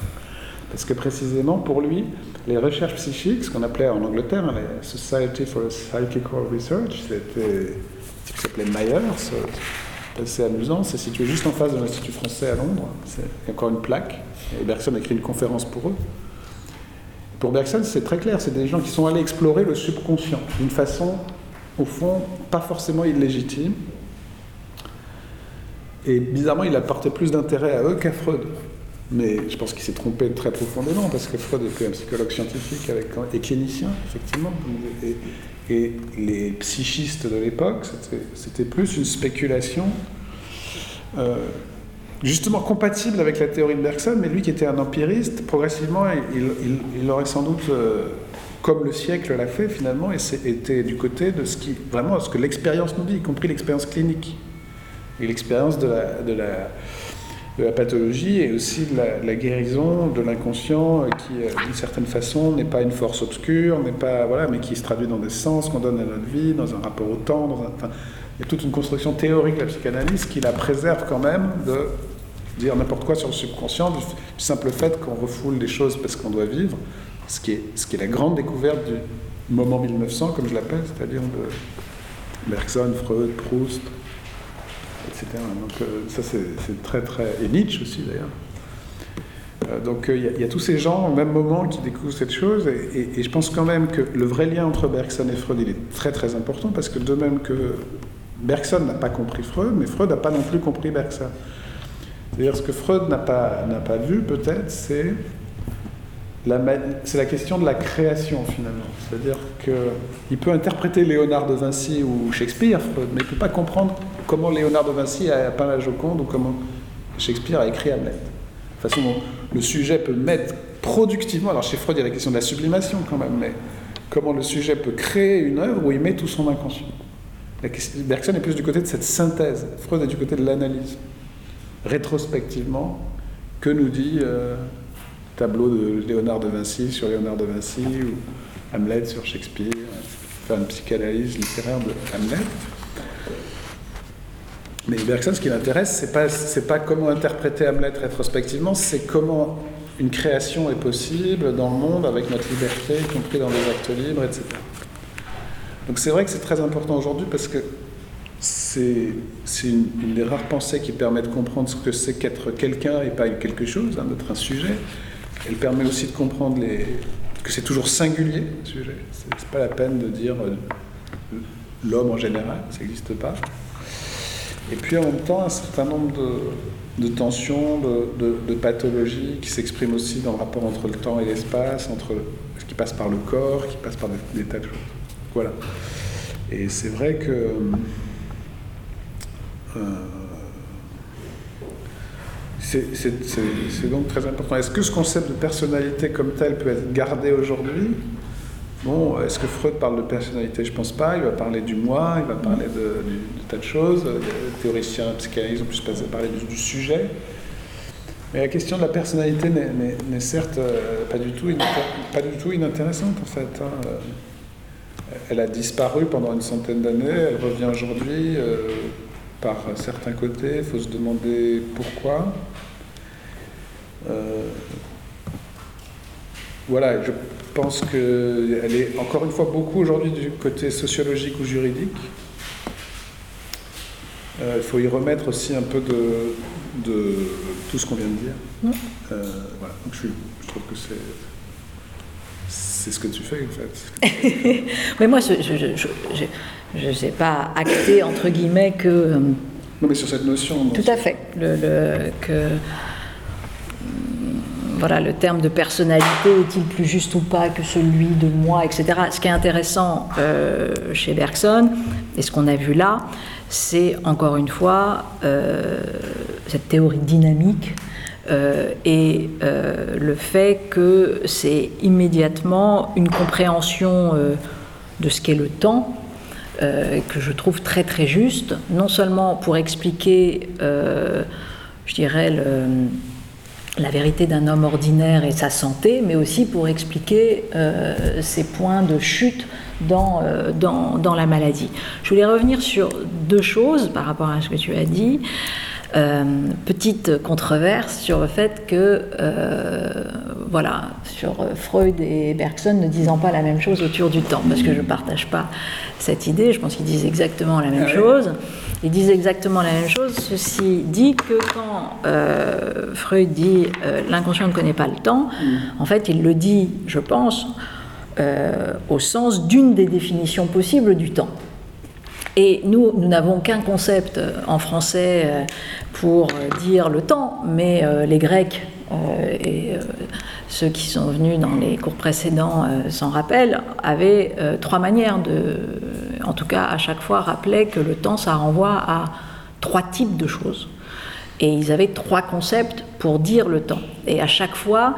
Parce que précisément, pour lui, les recherches psychiques, ce qu'on appelait en Angleterre la Society for Psychical Research, c'était qui s'appelait Myers. C'est amusant, c'est situé juste en face de l'Institut français à Londres. Il y a encore une plaque. Et Bergson a écrit une conférence pour eux. Pour Bergson, c'est très clair, c'est des gens qui sont allés explorer le subconscient d'une façon, au fond, pas forcément illégitime. Et bizarrement, il a porté plus d'intérêt à eux qu'à Freud. Mais je pense qu'il s'est trompé très profondément, parce que Freud était un psychologue scientifique et clinicien, effectivement. Et, et les psychistes de l'époque, c'était plus une spéculation, euh, justement compatible avec la théorie de Bergson, mais lui qui était un empiriste, progressivement, il, aurait sans doute, euh, comme le siècle l'a fait finalement, été du côté de ce qui, vraiment, ce que l'expérience nous dit, y compris l'expérience clinique et l'expérience de la pathologie et aussi de la, guérison de l'inconscient euh, qui, euh, d'une certaine façon, n'est pas une force obscure, n'est pas voilà, mais qui se traduit dans des sens qu'on donne à notre vie, dans un rapport au temps. Dans il y a toute une construction théorique de la psychanalyse qui la préserve quand même de dire n'importe quoi sur le subconscient, du, simple fait qu'on refoule des choses parce qu'on doit vivre, ce qui, est, ce qui est la grande découverte du moment 1900, comme je l'appelle, c'est-à-dire de Bergson, Freud, Proust, etc. Donc euh, ça c'est très très... Et Nietzsche aussi d'ailleurs. Euh, donc euh, il y, a tous ces gens au même moment qui découvrent cette chose et, je pense quand même que le vrai lien entre Bergson et Freud il est très très important parce que de même que Bergson n'a pas compris Freud, mais Freud n'a pas non plus compris Bergson. C'est-à-dire ce que Freud n'a pas, pas vu peut-être, c'est la, c'est la question de la création finalement. C'est-à-dire qu'il peut interpréter Léonard de Vinci ou Shakespeare, Freud, mais il ne peut pas comprendre comment Léonard de Vinci a peint la Joconde ou comment Shakespeare a écrit Hamlet. De toute façon le sujet peut mettre productivement, alors chez Freud il y a la question de la sublimation quand même, mais comment le sujet peut créer une œuvre où il met tout son inconscient. Bergson est plus du côté de cette synthèse, Freud est du côté de l'analyse. Rétrospectivement, que nous dit euh, tableau de Léonard de Vinci sur Léonard de Vinci ou Hamlet sur Shakespeare, faire une psychanalyse littéraire de Hamlet. Mais Bergson, ce qui m'intéresse, c'est pas pas comment interpréter Hamlet rétrospectivement, c'est comment une création est possible dans le monde avec notre liberté, y compris dans les actes libres, etc. Donc c'est vrai que c'est très important aujourd'hui parce que c'est une, des rares pensées qui permet de comprendre ce que c'est qu'être quelqu'un et pas quelque chose, hein, d'être un sujet. Elle permet aussi de comprendre que c'est toujours singulier, le sujet. C'est pas la peine de dire euh, l'homme en général, ça n'existe pas. Et puis en même temps, un certain nombre de, tensions, de, pathologies qui s'expriment aussi dans le rapport entre le temps et l'espace, entre ce qui passe par le corps, qui passe par des, des tas de choses. Voilà. Et c'est vrai que euh, c'est donc très important. Est-ce que ce concept de personnalité comme tel peut être gardé aujourd'hui? Bon, est-ce que Freud parle de personnalité? Je pense pas. Il va parler du moi, il va parler de, de, tas de choses. Les théoriciens psychanalystes ont plus parler du, sujet. Mais la question de la personnalité n'est certes euh, pas du, tout pas du tout inintéressante en fait. Hein. Elle a disparu pendant une centaine d'années, elle revient aujourd'hui. Euh, par certains côtés, il faut se demander pourquoi. Euh, voilà, je pense qu'elle est encore une fois beaucoup aujourd'hui du côté sociologique ou juridique. Euh, il faut y remettre aussi un peu de, de tout ce qu'on vient de dire. Euh, voilà, donc je, je trouve que c'est c'est ce que tu fais en fait. mais moi, je ne sais pas acté entre guillemets que. Euh, non, mais sur cette notion. Tout à fait. Le, que voilà, le terme de personnalité est-il plus juste ou pas que celui de moi, etc. Ce qui est intéressant euh, chez Bergson, et ce qu'on a vu là, c'est encore une fois euh, cette théorie dynamique euh, et euh, le fait que c'est immédiatement une compréhension euh, de ce qu'est le temps, que je trouve très très juste, non seulement pour expliquer, je dirais, la vérité d'un homme ordinaire et sa santé, mais aussi pour expliquer ses points de chute dans, dans, dans, la maladie. Je voulais revenir sur deux choses par rapport à ce que tu as dit. Euh, petite controverse sur le fait que, euh, voilà, sur Freud et Bergson ne disant pas la même chose autour du temps, parce que je ne partage pas cette idée, je pense qu'ils disent exactement la même ah chose. Ils disent exactement la même chose, ceci dit que quand euh, Freud dit l'inconscient ne connaît pas le temps, mm. en fait il le dit, je pense, au sens d'une des définitions possibles du temps. Et nous, nous n'avons qu'un concept euh, en français euh, pour euh, dire le temps, mais les Grecs et ceux qui sont venus dans les cours précédents s'en rappellent, avaient trois manières de, en tout cas à chaque fois, rappeler que le temps, ça renvoie à trois types de choses. Et ils avaient trois concepts pour dire le temps. Et à chaque fois,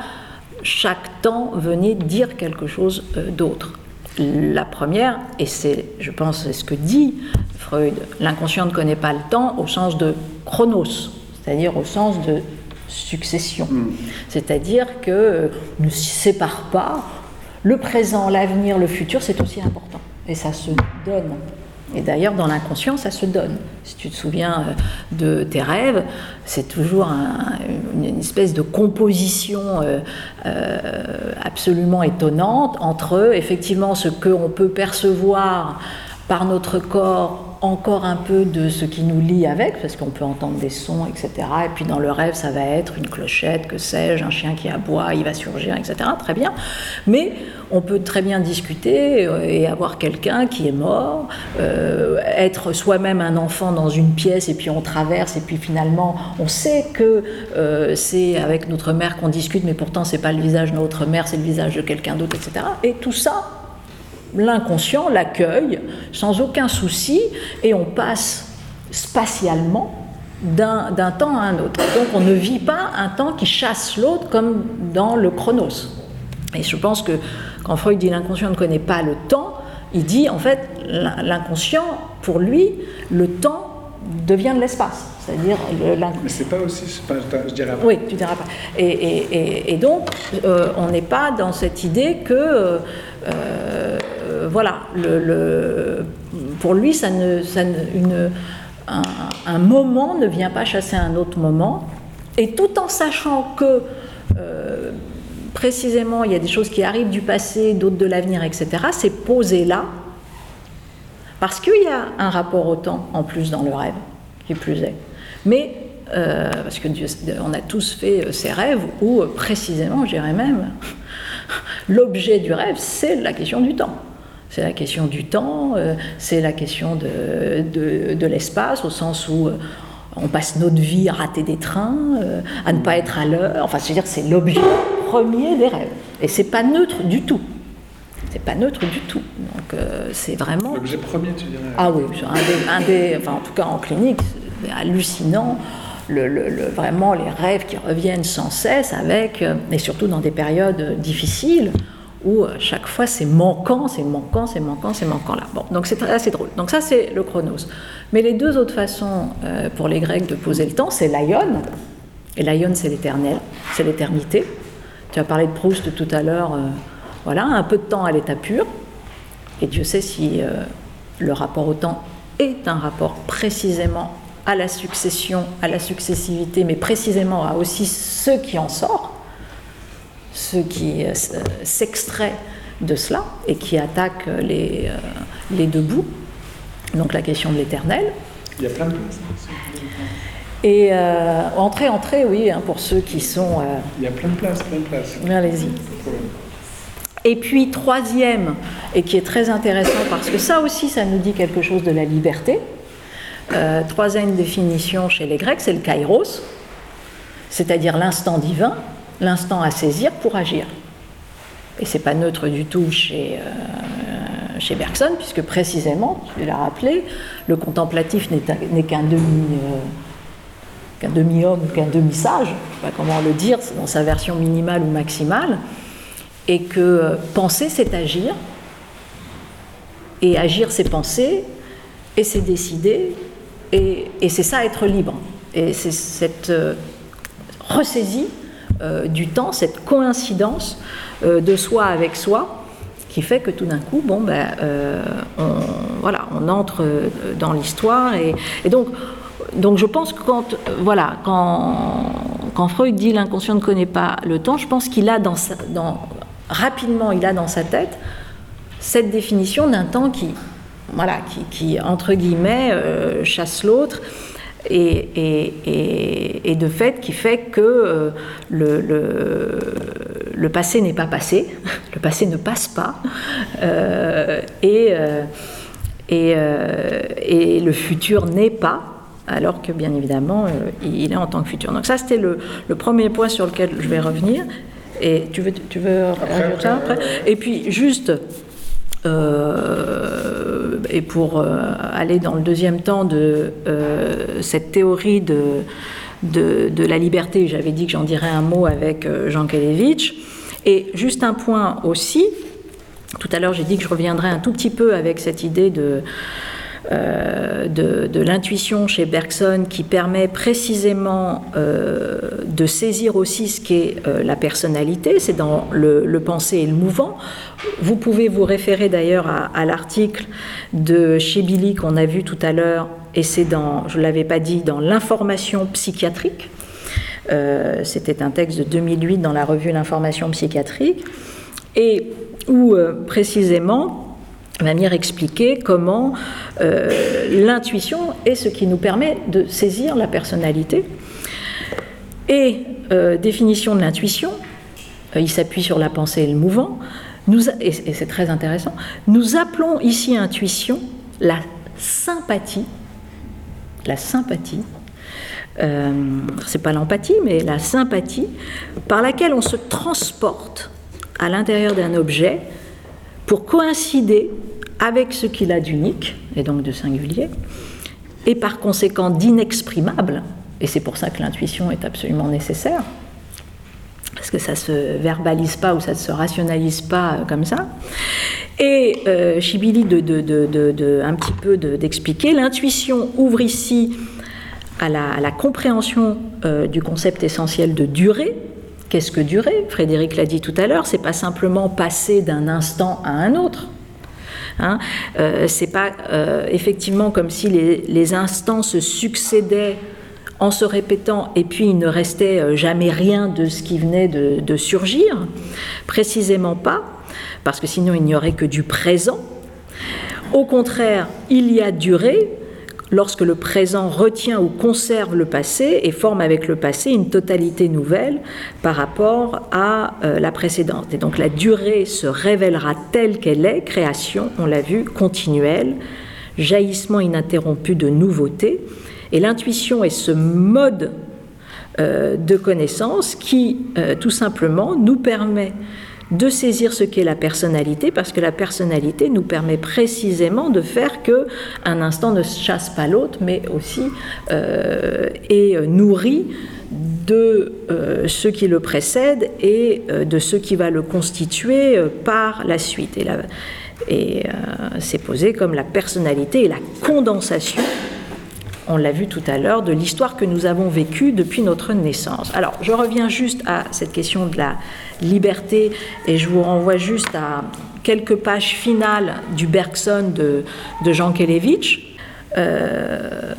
chaque temps venait dire quelque chose d'autre. La première, et c'est, je pense, ce que dit Freud, l'inconscient ne connaît pas le temps au sens de chronos, c'est-à-dire au sens de succession. Mm. C'est-à-dire que ne se sépare pas. Le présent, l'avenir, le futur, c'est aussi important. Et ça se donne. Et d'ailleurs, dans l'inconscient, ça se donne. Si tu te souviens euh, de tes rêves, c'est toujours une espèce de composition euh, euh, absolument étonnante entre effectivement ce qu'on peut percevoir par notre corps encore un peu de ce qui nous lie avec, parce qu'on peut entendre des sons, etc. Et puis dans le rêve, ça va être une clochette, que sais-je, un chien qui aboie, il va surgir, etc. Très bien. Mais on peut très bien discuter euh, et avoir quelqu'un qui est mort, euh, être soi-même un enfant dans une pièce et puis on traverse et puis finalement on sait que euh, c'est avec notre mère qu'on discute, mais pourtant c'est pas le visage de notre mère, c'est le visage de quelqu'un d'autre, etc. Et tout ça, l'inconscient l'accueille sans aucun souci et on passe spatialement d'un temps à un autre. Donc on ne vit pas un temps qui chasse l'autre comme dans le chronos. Et je pense que quand Freud dit l'inconscient ne connaît pas le temps, il dit en fait l'inconscient, pour lui, le temps devient de l'espace. C'est-à-dire Mais c'est pas aussi, pas, je dirais pas. Oui, tu diras pas. Et, donc, euh, on n'est pas dans cette idée que, euh, voilà, pour lui, un, moment ne vient pas chasser un autre moment. Et tout en sachant que précisément, il y a des choses qui arrivent du passé, d'autres de l'avenir, etc. C'est posé là, parce qu'il y a un rapport au temps en plus dans le rêve, qui plus est. Mais, euh, parce que on a tous fait euh, ces rêves où, euh, précisément, je dirais même, l'objet du rêve, c'est la question du temps. C'est la question du temps, c'est la question de, de, de l'espace, au sens où on passe notre vie à rater des trains, à ne pas être à l'heure. Enfin, cest dire c'est l'objet premier des rêves. Et c'est pas neutre du tout. C'est pas neutre du tout. Donc euh, c'est vraiment. L'objet premier, tu dirais Ah oui, un des, enfin en tout cas en clinique, c'est hallucinant. Le, vraiment les rêves qui reviennent sans cesse avec, euh, et surtout dans des périodes difficiles où euh, chaque fois c'est manquant, c'est manquant, c'est manquant, c'est manquant là. Bon, donc c'est assez drôle. Donc ça c'est le chronos. Mais les deux autres façons pour les Grecs de poser le temps, c'est l'aion. Et l'aion c'est l'éternel, c'est l'éternité. Tu as parlé de Proust tout à l'heure, euh, voilà, un peu de temps à l'état pur, et Dieu sait si euh, le rapport au temps est un rapport précisément à la succession, à la successivité, mais précisément à aussi ce qui en sort, ce qui euh, s'extrait de cela et qui attaque les, les deux bouts, donc la question de l'éternel. Il y a plein de et euh, entrée, entrée, oui, hein, pour ceux qui sont. Euh, Il y a plein de places, plein de places. Allez-y. Et puis troisième, et qui est très intéressant parce que ça aussi, ça nous dit quelque chose de la liberté. Euh, troisième définition chez les Grecs, c'est le kairos, c'est-à-dire l'instant divin, l'instant à saisir pour agir. Et c'est pas neutre du tout chez, euh, chez Bergson, puisque précisément, tu l'as rappelé, le contemplatif n'est qu'un demi qu'un demi-homme ou qu'un demi-sage, je ne sais pas comment le dire, dans sa version minimale ou maximale, et que penser, c'est agir, et agir, c'est penser, et c'est décider, et, c'est ça être libre. Et c'est cette euh, ressaisie euh, du temps, cette coïncidence euh, de soi avec soi, qui fait que tout d'un coup, bon, ben, on, voilà, on entre dans l'histoire, et, donc donc je pense que quand, voilà, quand, Freud dit l'inconscient ne connaît pas le temps, je pense qu'il a dans, rapidement il a dans sa tête cette définition d'un temps qui, voilà, qui, entre guillemets euh, chasse l'autre et, de fait qui fait que euh, le, passé n'est pas passé, le passé ne passe pas euh, et, et le futur n'est pas alors que bien évidemment, euh, il est en tant que futur. Donc ça, c'était le, premier point sur lequel je vais revenir. Et tu veux, tu veux après, après, Et puis juste, euh, et pour euh, aller dans le deuxième temps de cette théorie de, de, de la liberté, j'avais dit que j'en dirais un mot avec Jean Kelevitch. Et juste un point aussi, tout à l'heure j'ai dit que je reviendrai un tout petit peu avec cette idée de euh, de, l'intuition chez Bergson qui permet précisément euh, de saisir aussi ce qu'est euh, la personnalité, c'est dans le, pensé et le mouvant. Vous pouvez vous référer d'ailleurs à, l'article de chez Billy qu'on a vu tout à l'heure, et c'est dans, je ne l'avais pas dit, dans l'information psychiatrique. C'était un texte de 2008 dans la revue L'information psychiatrique, et où précisément manière expliquer comment euh, l'intuition est ce qui nous permet de saisir la personnalité. Et euh, définition de l'intuition, euh, il s'appuie sur la pensée et le mouvant, nous, et, c'est très intéressant, nous appelons ici intuition la sympathie, la sympathie, c'est pas l'empathie, mais la sympathie, par laquelle on se transporte à l'intérieur d'un objet pour coïncider avec ce qu'il a d'unique, et donc de singulier, et par conséquent d'inexprimable, et c'est pour ça que l'intuition est absolument nécessaire, parce que ça ne se verbalise pas ou ça ne se rationalise pas comme ça. Et euh, Chibili un petit peu d'expliquer, l'intuition ouvre ici à la, compréhension euh, du concept essentiel de durée. Qu'est-ce que durée Frédéric l'a dit tout à l'heure, c'est pas simplement passer d'un instant à un autre. Hein euh, c'est pas euh, effectivement comme si les, instants se succédaient en se répétant et puis il ne restait jamais rien de ce qui venait de, de surgir. Précisément pas parce que sinon il n'y aurait que du présent. Au contraire, il y a durée lorsque le présent retient ou conserve le passé et forme avec le passé une totalité nouvelle par rapport à euh, la précédente. Et donc la durée se révélera telle qu'elle est, création, on l'a vu, continuelle, jaillissement ininterrompu de nouveautés. Et l'intuition est ce mode euh, de connaissance qui, euh, tout simplement, nous permet de saisir ce qu'est la personnalité, parce que la personnalité nous permet précisément de faire que un instant ne chasse pas l'autre, mais aussi euh, est nourri de euh, ce qui le précède et euh, de ce qui va le constituer par la suite. Et, et c'est posé comme la personnalité et la condensation on l'a vu tout à l'heure, de l'histoire que nous avons vécue depuis notre naissance. Alors, je reviens juste à cette question de la liberté et je vous renvoie juste à quelques pages finales du Bergson de, Jean Kelevitch, euh,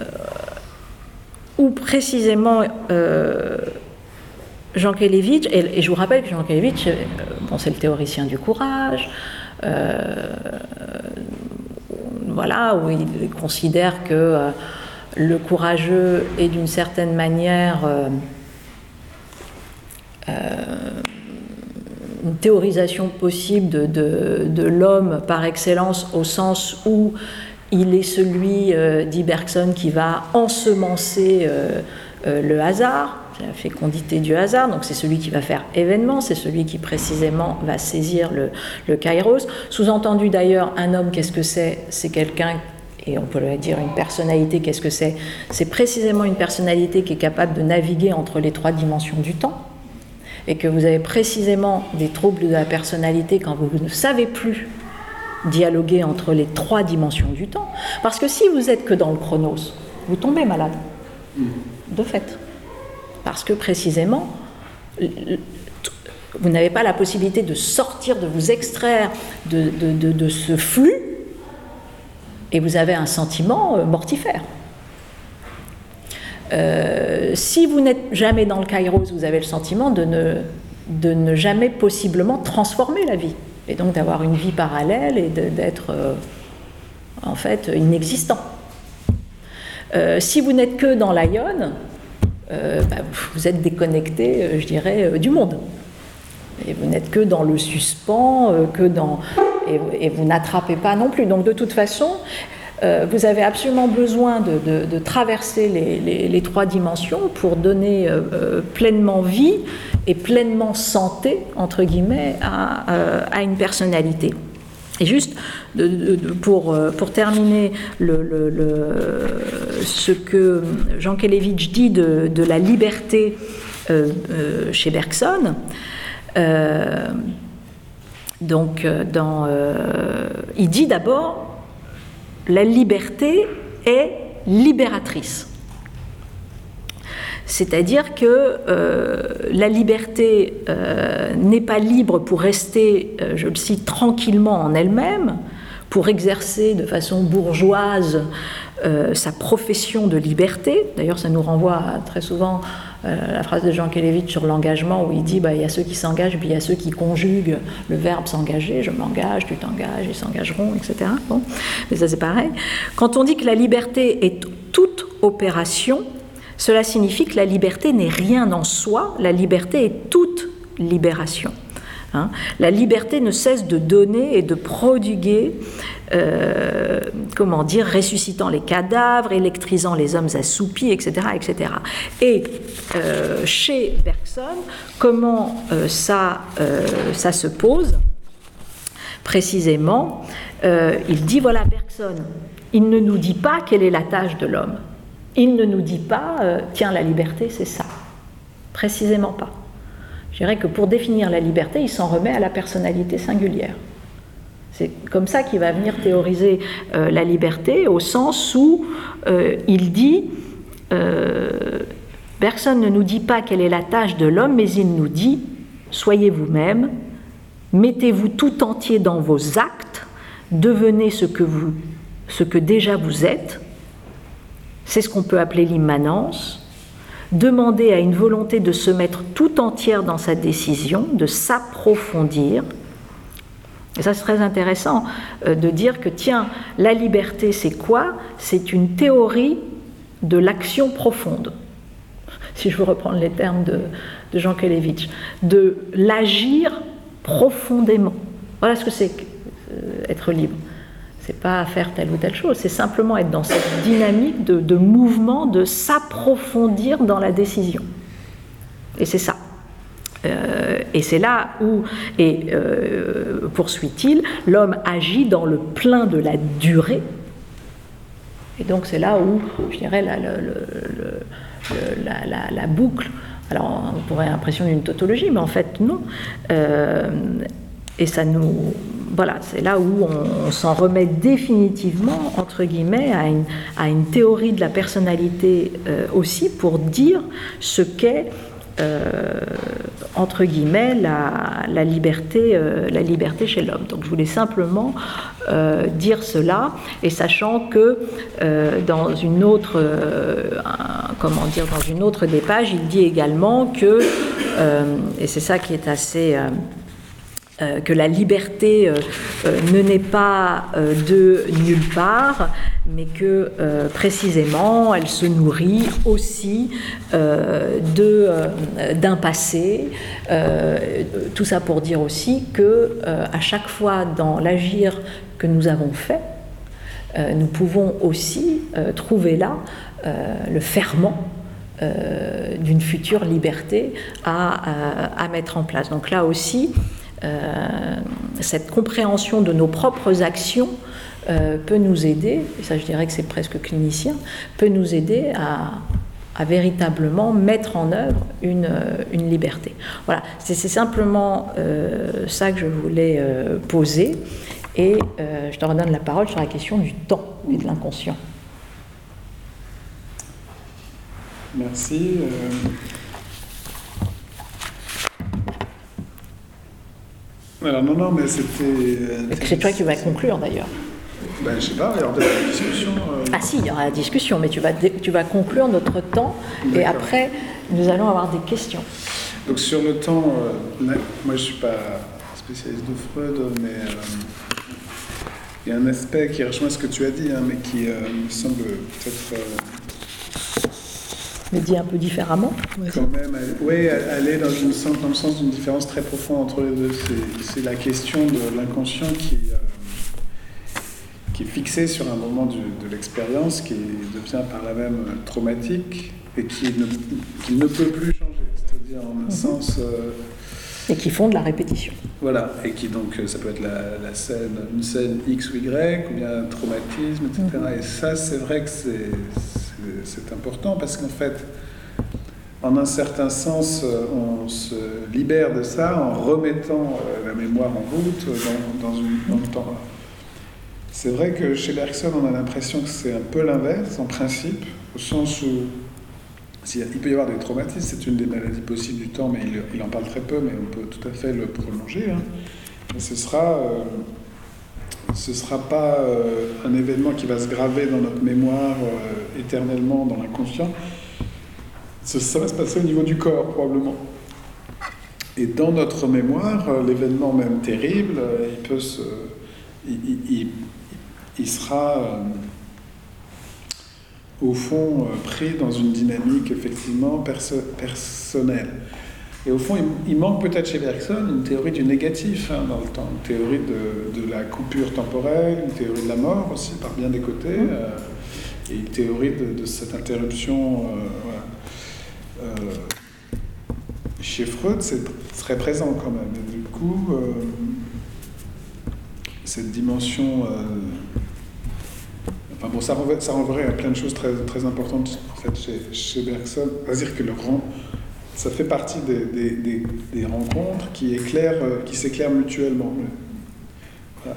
où précisément euh, Jean Kelevitch, et, je vous rappelle que Jean Kelevitch, euh, bon, c'est le théoricien du courage, voilà, où il considère que le courageux est d'une certaine manière une théorisation possible de, l'homme par excellence au sens où il est celui, euh, dit Bergson, qui va ensemencer le hasard, la fécondité du hasard, donc c'est celui qui va faire événement, c'est celui qui précisément va saisir le, le kairos. Sous-entendu d'ailleurs, un homme, qu'est-ce que c'est? C'est quelqu'un et on peut le dire une personnalité, qu'est-ce que c'est? C'est précisément une personnalité qui est capable de naviguer entre les trois dimensions du temps, et que vous avez précisément des troubles de la personnalité quand vous ne savez plus dialoguer entre les trois dimensions du temps. Parce que si vous êtes que dans le chronos, vous tombez malade, de fait. Parce que précisément, vous n'avez pas la possibilité de sortir, de vous extraire de, de ce flux et vous avez un sentiment euh, mortifère. Euh, si vous n'êtes jamais dans le kairos, vous avez le sentiment de ne, de ne jamais possiblement transformer la vie, et donc d'avoir une vie parallèle et d'être euh, en fait inexistant. si vous n'êtes que dans l'Ion, bah, vous êtes déconnecté, je dirais, du monde. Et vous n'êtes que dans le suspens, que dans et, vous n'attrapez pas non plus. Donc de toute façon, euh, vous avez absolument besoin de, traverser les, trois dimensions pour donner euh, euh, pleinement vie et pleinement santé, entre guillemets, à, une personnalité. Et juste pour, terminer ce que Jean Kelevitch dit de, la liberté chez Bergson, donc, il dit d'abord, la liberté est libératrice. C'est-à-dire que euh, la liberté n'est pas libre pour rester, je le cite, tranquillement en elle-même, pour exercer de façon bourgeoise sa profession de liberté. D'ailleurs, ça nous renvoie très souvent euh, la phrase de Jean Kelevitch sur l'engagement où il dit bah, il y a ceux qui s'engagent, puis il y a ceux qui conjuguent le verbe s'engager, je m'engage, tu t'engages, ils s'engageront, etc. Bon, mais ça c'est pareil. Quand on dit que la liberté est toute opération, cela signifie que la liberté n'est rien en soi, la liberté est toute libération. Hein. la liberté ne cesse de donner et de prodiguer euh, comment dire, ressuscitant les cadavres, électrisant les hommes assoupis, etc. etc. Et euh, chez Bergson, comment euh, ça, ça se pose? Précisément, il dit, voilà, Bergson, il ne nous dit pas quelle est la tâche de l'homme. Il ne nous dit pas, tiens, la liberté, c'est ça. Précisément pas. Je dirais que pour définir la liberté, il s'en remet à la personnalité singulière. C'est comme ça qu'il va venir théoriser euh, la liberté, au sens où euh, il dit euh, Personne ne nous dit pas quelle est la tâche de l'homme, mais il nous dit Soyez vous-même, mettez-vous tout entier dans vos actes, devenez ce que, vous, ce que déjà vous êtes. C'est ce qu'on peut appeler l'immanence. Demandez à une volonté de se mettre tout entière dans sa décision, de s'approfondir et ça, c'est très intéressant euh, de dire que, tiens, la liberté, c'est quoi? C'est une théorie de l'action profonde, si je veux reprendre les termes de, Jean Kelevitch, de l'agir profondément. Voilà ce que c'est euh, être libre. C'est pas faire telle ou telle chose, c'est simplement être dans cette dynamique de, mouvement, de s'approfondir dans la décision. Et c'est ça. Euh, et c'est là où, et euh, poursuit-il, l'homme agit dans le plein de la durée. Et donc c'est là où, je dirais, la, boucle, alors on pourrait l'impression d'une tautologie, mais en fait non. Euh, et ça nous, voilà, c'est là où on, s'en remet définitivement, entre guillemets, à une, à une, théorie de la personnalité aussi pour dire ce qu'est euh, entre guillemets la, liberté, euh, la liberté chez l'homme. Donc je voulais simplement euh, dire cela et sachant que dans une autre comment dire dans une autre des pages, il dit également que et c'est ça qui est assez euh, que la liberté euh, euh, ne naît pas de nulle part, mais que précisément elle se nourrit aussi d'un passé. tout ça pour dire aussi que à chaque fois dans l'agir que nous avons fait, nous pouvons aussi trouver là le ferment d'une future liberté à, mettre en place. Donc là aussi, cette compréhension de nos propres actions euh, peut nous aider, et ça je dirais que c'est presque clinicien, peut nous aider à, véritablement mettre en œuvre une, euh, une liberté. Voilà, c'est simplement ça que je voulais poser, et je te redonne la parole sur la question du temps et de l'inconscient. Merci. Alors non, non, mais c'était... Euh, c'est toi qui vas conclure d'ailleurs. Ben, je sais pas, il y aura une discussion. Euh. Ah si, il y aura la discussion, mais tu vas, tu vas conclure notre temps et après, nous allons avoir des questions. Donc sur le temps, euh, moi je ne suis pas spécialiste de Freud, mais il y a un aspect qui rejoint ce que tu as dit, hein, mais qui me semble peut-être mais dit un peu différemment. Quand même, oui, dans, une, dans le sens d'une différence très profonde entre les deux. C'est la question de l'inconscient qui, euh, qui est fixé sur un moment de l'expérience, qui devient par là même traumatique et qui ne, ne peut plus changer. C'est-à-dire en un mhm. sens... Euh, et qui font de la répétition. Voilà, et qui donc, euh, ça peut être la, scène, une scène X ou Y, ou bien un traumatisme, etc. Mhm. Et ça, c'est vrai que c'est important parce qu'en fait, en un certain sens, euh, on se libère de ça en remettant euh, la mémoire en route dans, dans, le temps. C'est vrai que chez Bergson, on a l'impression que c'est un peu l'inverse, en principe, au sens où il peut y avoir des traumatismes, c'est une des maladies possibles du temps, mais il, en parle très peu, mais on peut tout à fait le prolonger. Hein. ce sera euh, sera pas euh, un événement qui va se graver dans notre mémoire euh, éternellement dans l'inconscient. Ça, va se passer au niveau du corps, probablement. Et dans notre mémoire, l'événement même terrible, il peut se. Il, sera au fond pris dans une dynamique effectivement personnelle. Et au fond, il, manque peut-être chez Bergson une théorie du négatif hein, dans le temps, une théorie de, la coupure temporelle, une théorie de la mort aussi par bien des côtés, mmh. euh, et une théorie de, cette interruption. Euh, euh, chez Freud, c'est très présent quand même. Et du coup, cette dimension. Enfin bon, ça renverrait, ça renverrait à plein de choses très, très importantes en fait chez, chez Bergson. C'est-à-dire que le grand ça fait partie des, rencontres qui éclairent, euh, qui s'éclairent mutuellement.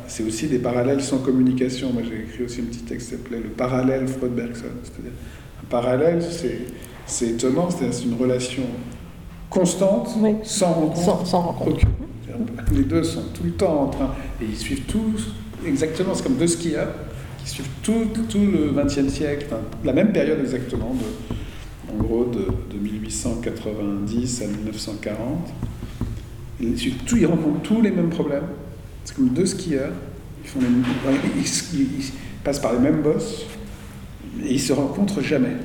C'est aussi des parallèles sans communication. Moi, j'ai écrit aussi un petit texte qui s'appelait Le parallèle Freud-Bergson. C'est-à-dire, un parallèle, c'est étonnant, c'est une relation constante, sans rencontre. Sans, rencontre. Les deux sont tout le temps en train, et ils suivent tous exactement, c'est comme deux skieurs qui suivent tout, tout le XXe siècle, la même période exactement, de, en gros de, 1890 à 1940. Ils, suivent tout, ils rencontrent tous les mêmes problèmes. C'est comme deux skieurs, ils, font ils, passent par les mêmes bosses, et ils se rencontrent jamais.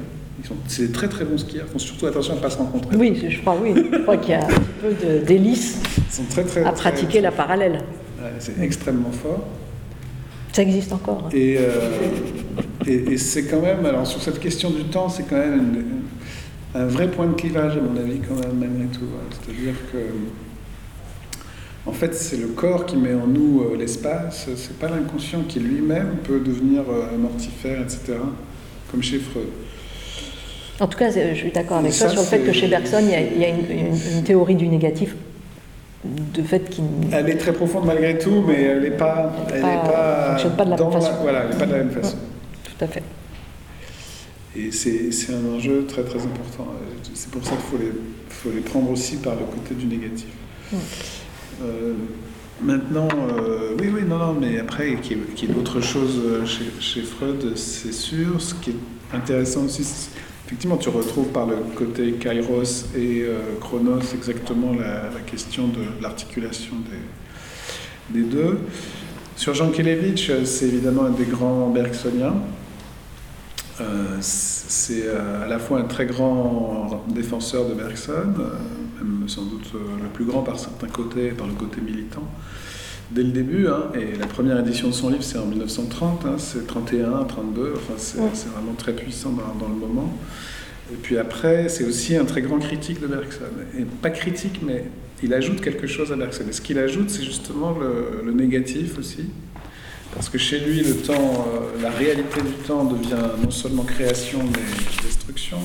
C'est des très très bons skieurs, ils font surtout attention à ne pas se rencontrer. Oui, je crois, oui. Je crois qu'il y a un petit peu délice à pratiquer la parallèle. c'est extrêmement fort. Ça existe encore. Et, euh, et, c'est quand même, alors sur cette question du temps, c'est quand même un vrai point de clivage à mon avis quand même malgré tout. C'est-à-dire que en fait c'est le corps qui met en nous euh, l'espace, c'est pas l'inconscient qui lui-même peut devenir euh, mortifère, etc. Comme chez Freud. En tout cas, je suis d'accord avec toi sur le fait que chez Bergson, il y a, une, théorie du négatif de fait. Elle est très profonde malgré tout, mais elle n'est pas... Elle pas, pas, de la même façon. voilà, elle n'est pas de la même façon. Tout à fait. Et c'est un enjeu très très important. C'est pour ça qu'il faut les, faut les prendre aussi par le côté du négatif. Euh, maintenant, euh, oui, oui, non, non, mais après, qu'il y ait, d'autres choses chez, chez Freud, c'est sûr. Ce qui est intéressant aussi, Effectivement, tu retrouves par le côté Kairos et euh, Chronos exactement la, question de l'articulation des, deux. Sur Jean Kelevitch, c'est évidemment un des grands bergsoniens. Euh, c'est euh, à la fois un très grand défenseur de Bergson, même sans doute le plus grand par certains côtés, par le côté militant dès le début. Hein, et la première édition de son livre, c'est en 1930, hein, c'est 31, 32, enfin, c'est vraiment très puissant dans, le moment. Et puis après, c'est aussi un très grand critique de Bergson. Et pas critique, mais il ajoute quelque chose à Bergson. Et ce qu'il ajoute, c'est justement le, négatif aussi. Parce que chez lui, le temps, euh, la réalité du temps devient non seulement création, mais destruction.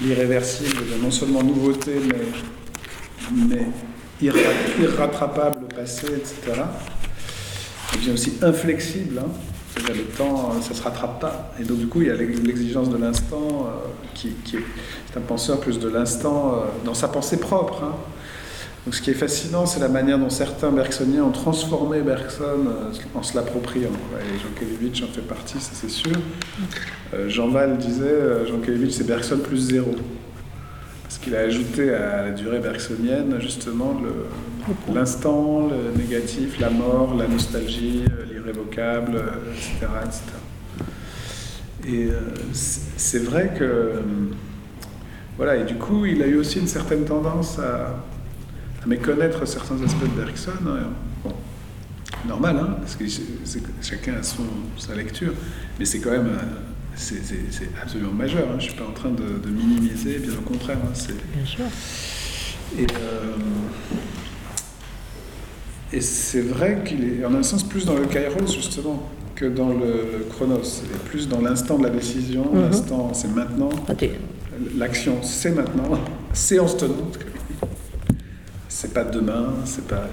L'irréversible devient non seulement nouveauté, mais, mais irrattrapable, passé, etc. Il devient aussi inflexible, hein. c'est-à-dire le temps, ça ne se rattrape pas. Et donc du coup, il y a l'exigence de l'instant, euh, qui, est un penseur plus de l'instant euh, dans sa pensée propre. Hein. Donc ce qui est fascinant, c'est la manière dont certains bergsoniens ont transformé Bergson euh, en se l'appropriant. Et Jean Kelevitch en fait partie, ça c'est sûr. Jean Val disait, Jean Kelevitch c'est Bergson plus zéro. Parce qu'il a ajouté à la durée bergsonienne justement l'instant, le, négatif, la mort, la nostalgie, l'irrévocable, etc., etc. Et euh, c'est vrai que. Voilà, et du coup, il a eu aussi une certaine tendance à, méconnaître certains aspects de Bergson. Bon, normal, hein, parce que chacun a son, sa lecture, mais c'est quand même c'est absolument majeur. Hein. Je ne suis pas en train de, minimiser, bien au contraire. Hein. Bien sûr. Et, euh, et c'est vrai qu'il est, en un sens, plus dans le kairos, justement, que dans le, chronos. Et plus dans l'instant de la décision. Mhm. L'instant, c'est maintenant. Ah, L'action, c'est maintenant. Séance tenante. C'est pas demain, c'est pas.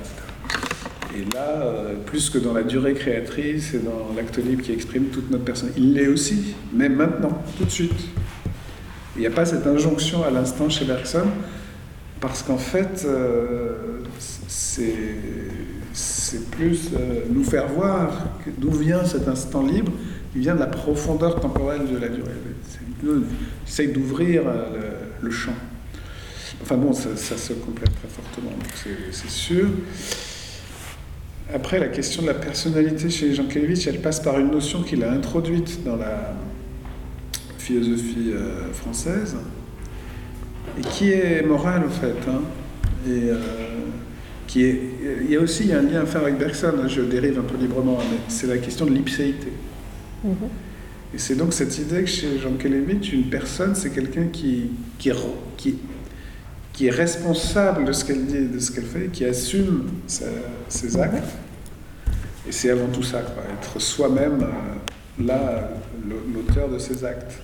Et là, euh, plus que dans la durée créatrice et dans l'acte libre qui exprime toute notre personne, il l'est aussi, mais maintenant, tout de suite. Il n'y a pas cette injonction à l'instant chez Bergson, parce qu'en fait, euh, c'est plus euh, nous faire voir d'où vient cet instant libre. Il vient de la profondeur temporelle de la durée. C'est d'ouvrir le, champ. Enfin bon, ça, se complète très fortement, c'est sûr. Après, la question de la personnalité chez Jean Kelevitch, elle passe par une notion qu'il a introduite dans la philosophie euh, française, et qui est morale, en fait. Hein. et euh, qui est, il y a aussi un lien à faire avec Bergson, hein, je dérive un peu librement, mais c'est la question de l'ipséité. Mm-hmm. Et c'est donc cette idée que chez Jean Kelevitch, une personne, c'est quelqu'un qui, qui, qui, qui est responsable de ce qu'elle dit de ce qu'elle fait, qui assume ses actes. Et c'est avant tout ça, quoi, être soi-même euh, là, l'auteur de ses actes.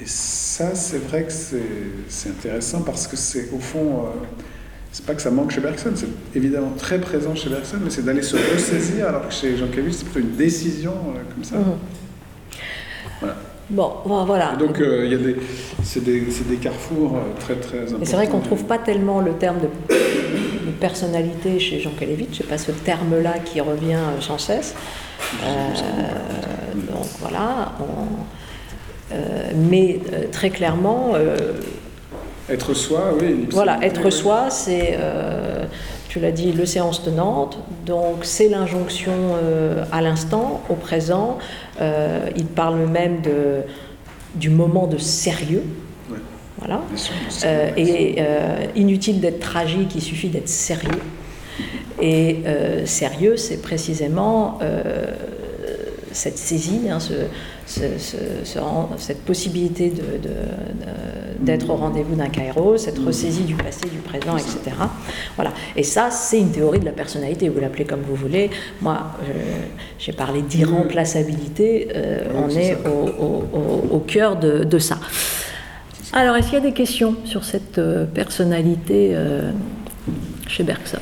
et ça, c'est vrai que c'est intéressant parce que c'est au fond, c'est pas que ça manque chez Bergson, c'est évidemment très présent chez Bergson, mais c'est d'aller se ressaisir, alors que chez Jean Jankévich, c'est plutôt une décision comme ça. Mhm. Voilà. Bon, voilà. donc, il y a des, c'est des, des, carrefours très très importants. Et c'est vrai qu'on ne trouve pas tellement le terme de personnalité chez Jean Kelevitch, c'est pas ce terme-là qui revient euh, sans cesse. Euh, donc voilà. Euh, mais très clairement. être soi, oui. Voilà, être soi, c'est, tu l'as dit, le séance tenante. Donc c'est l'injonction à l'instant, au présent. il parle même de, du moment de sérieux. Voilà. Euh, et euh, inutile d'être tragique, il suffit d'être sérieux. Et euh, sérieux, c'est précisément cette saisie, hein, cette possibilité d'être de, au rendez-vous d'un kairos, cette ressaisie du passé, du présent, etc. Voilà. Et ça, c'est une théorie de la personnalité, vous l'appelez comme vous voulez. Moi, j'ai parlé d'irremplaçabilité, on est, au, cœur de ça. Alors, est-ce qu'il y a des questions sur cette euh, personnalité euh, chez Bergson?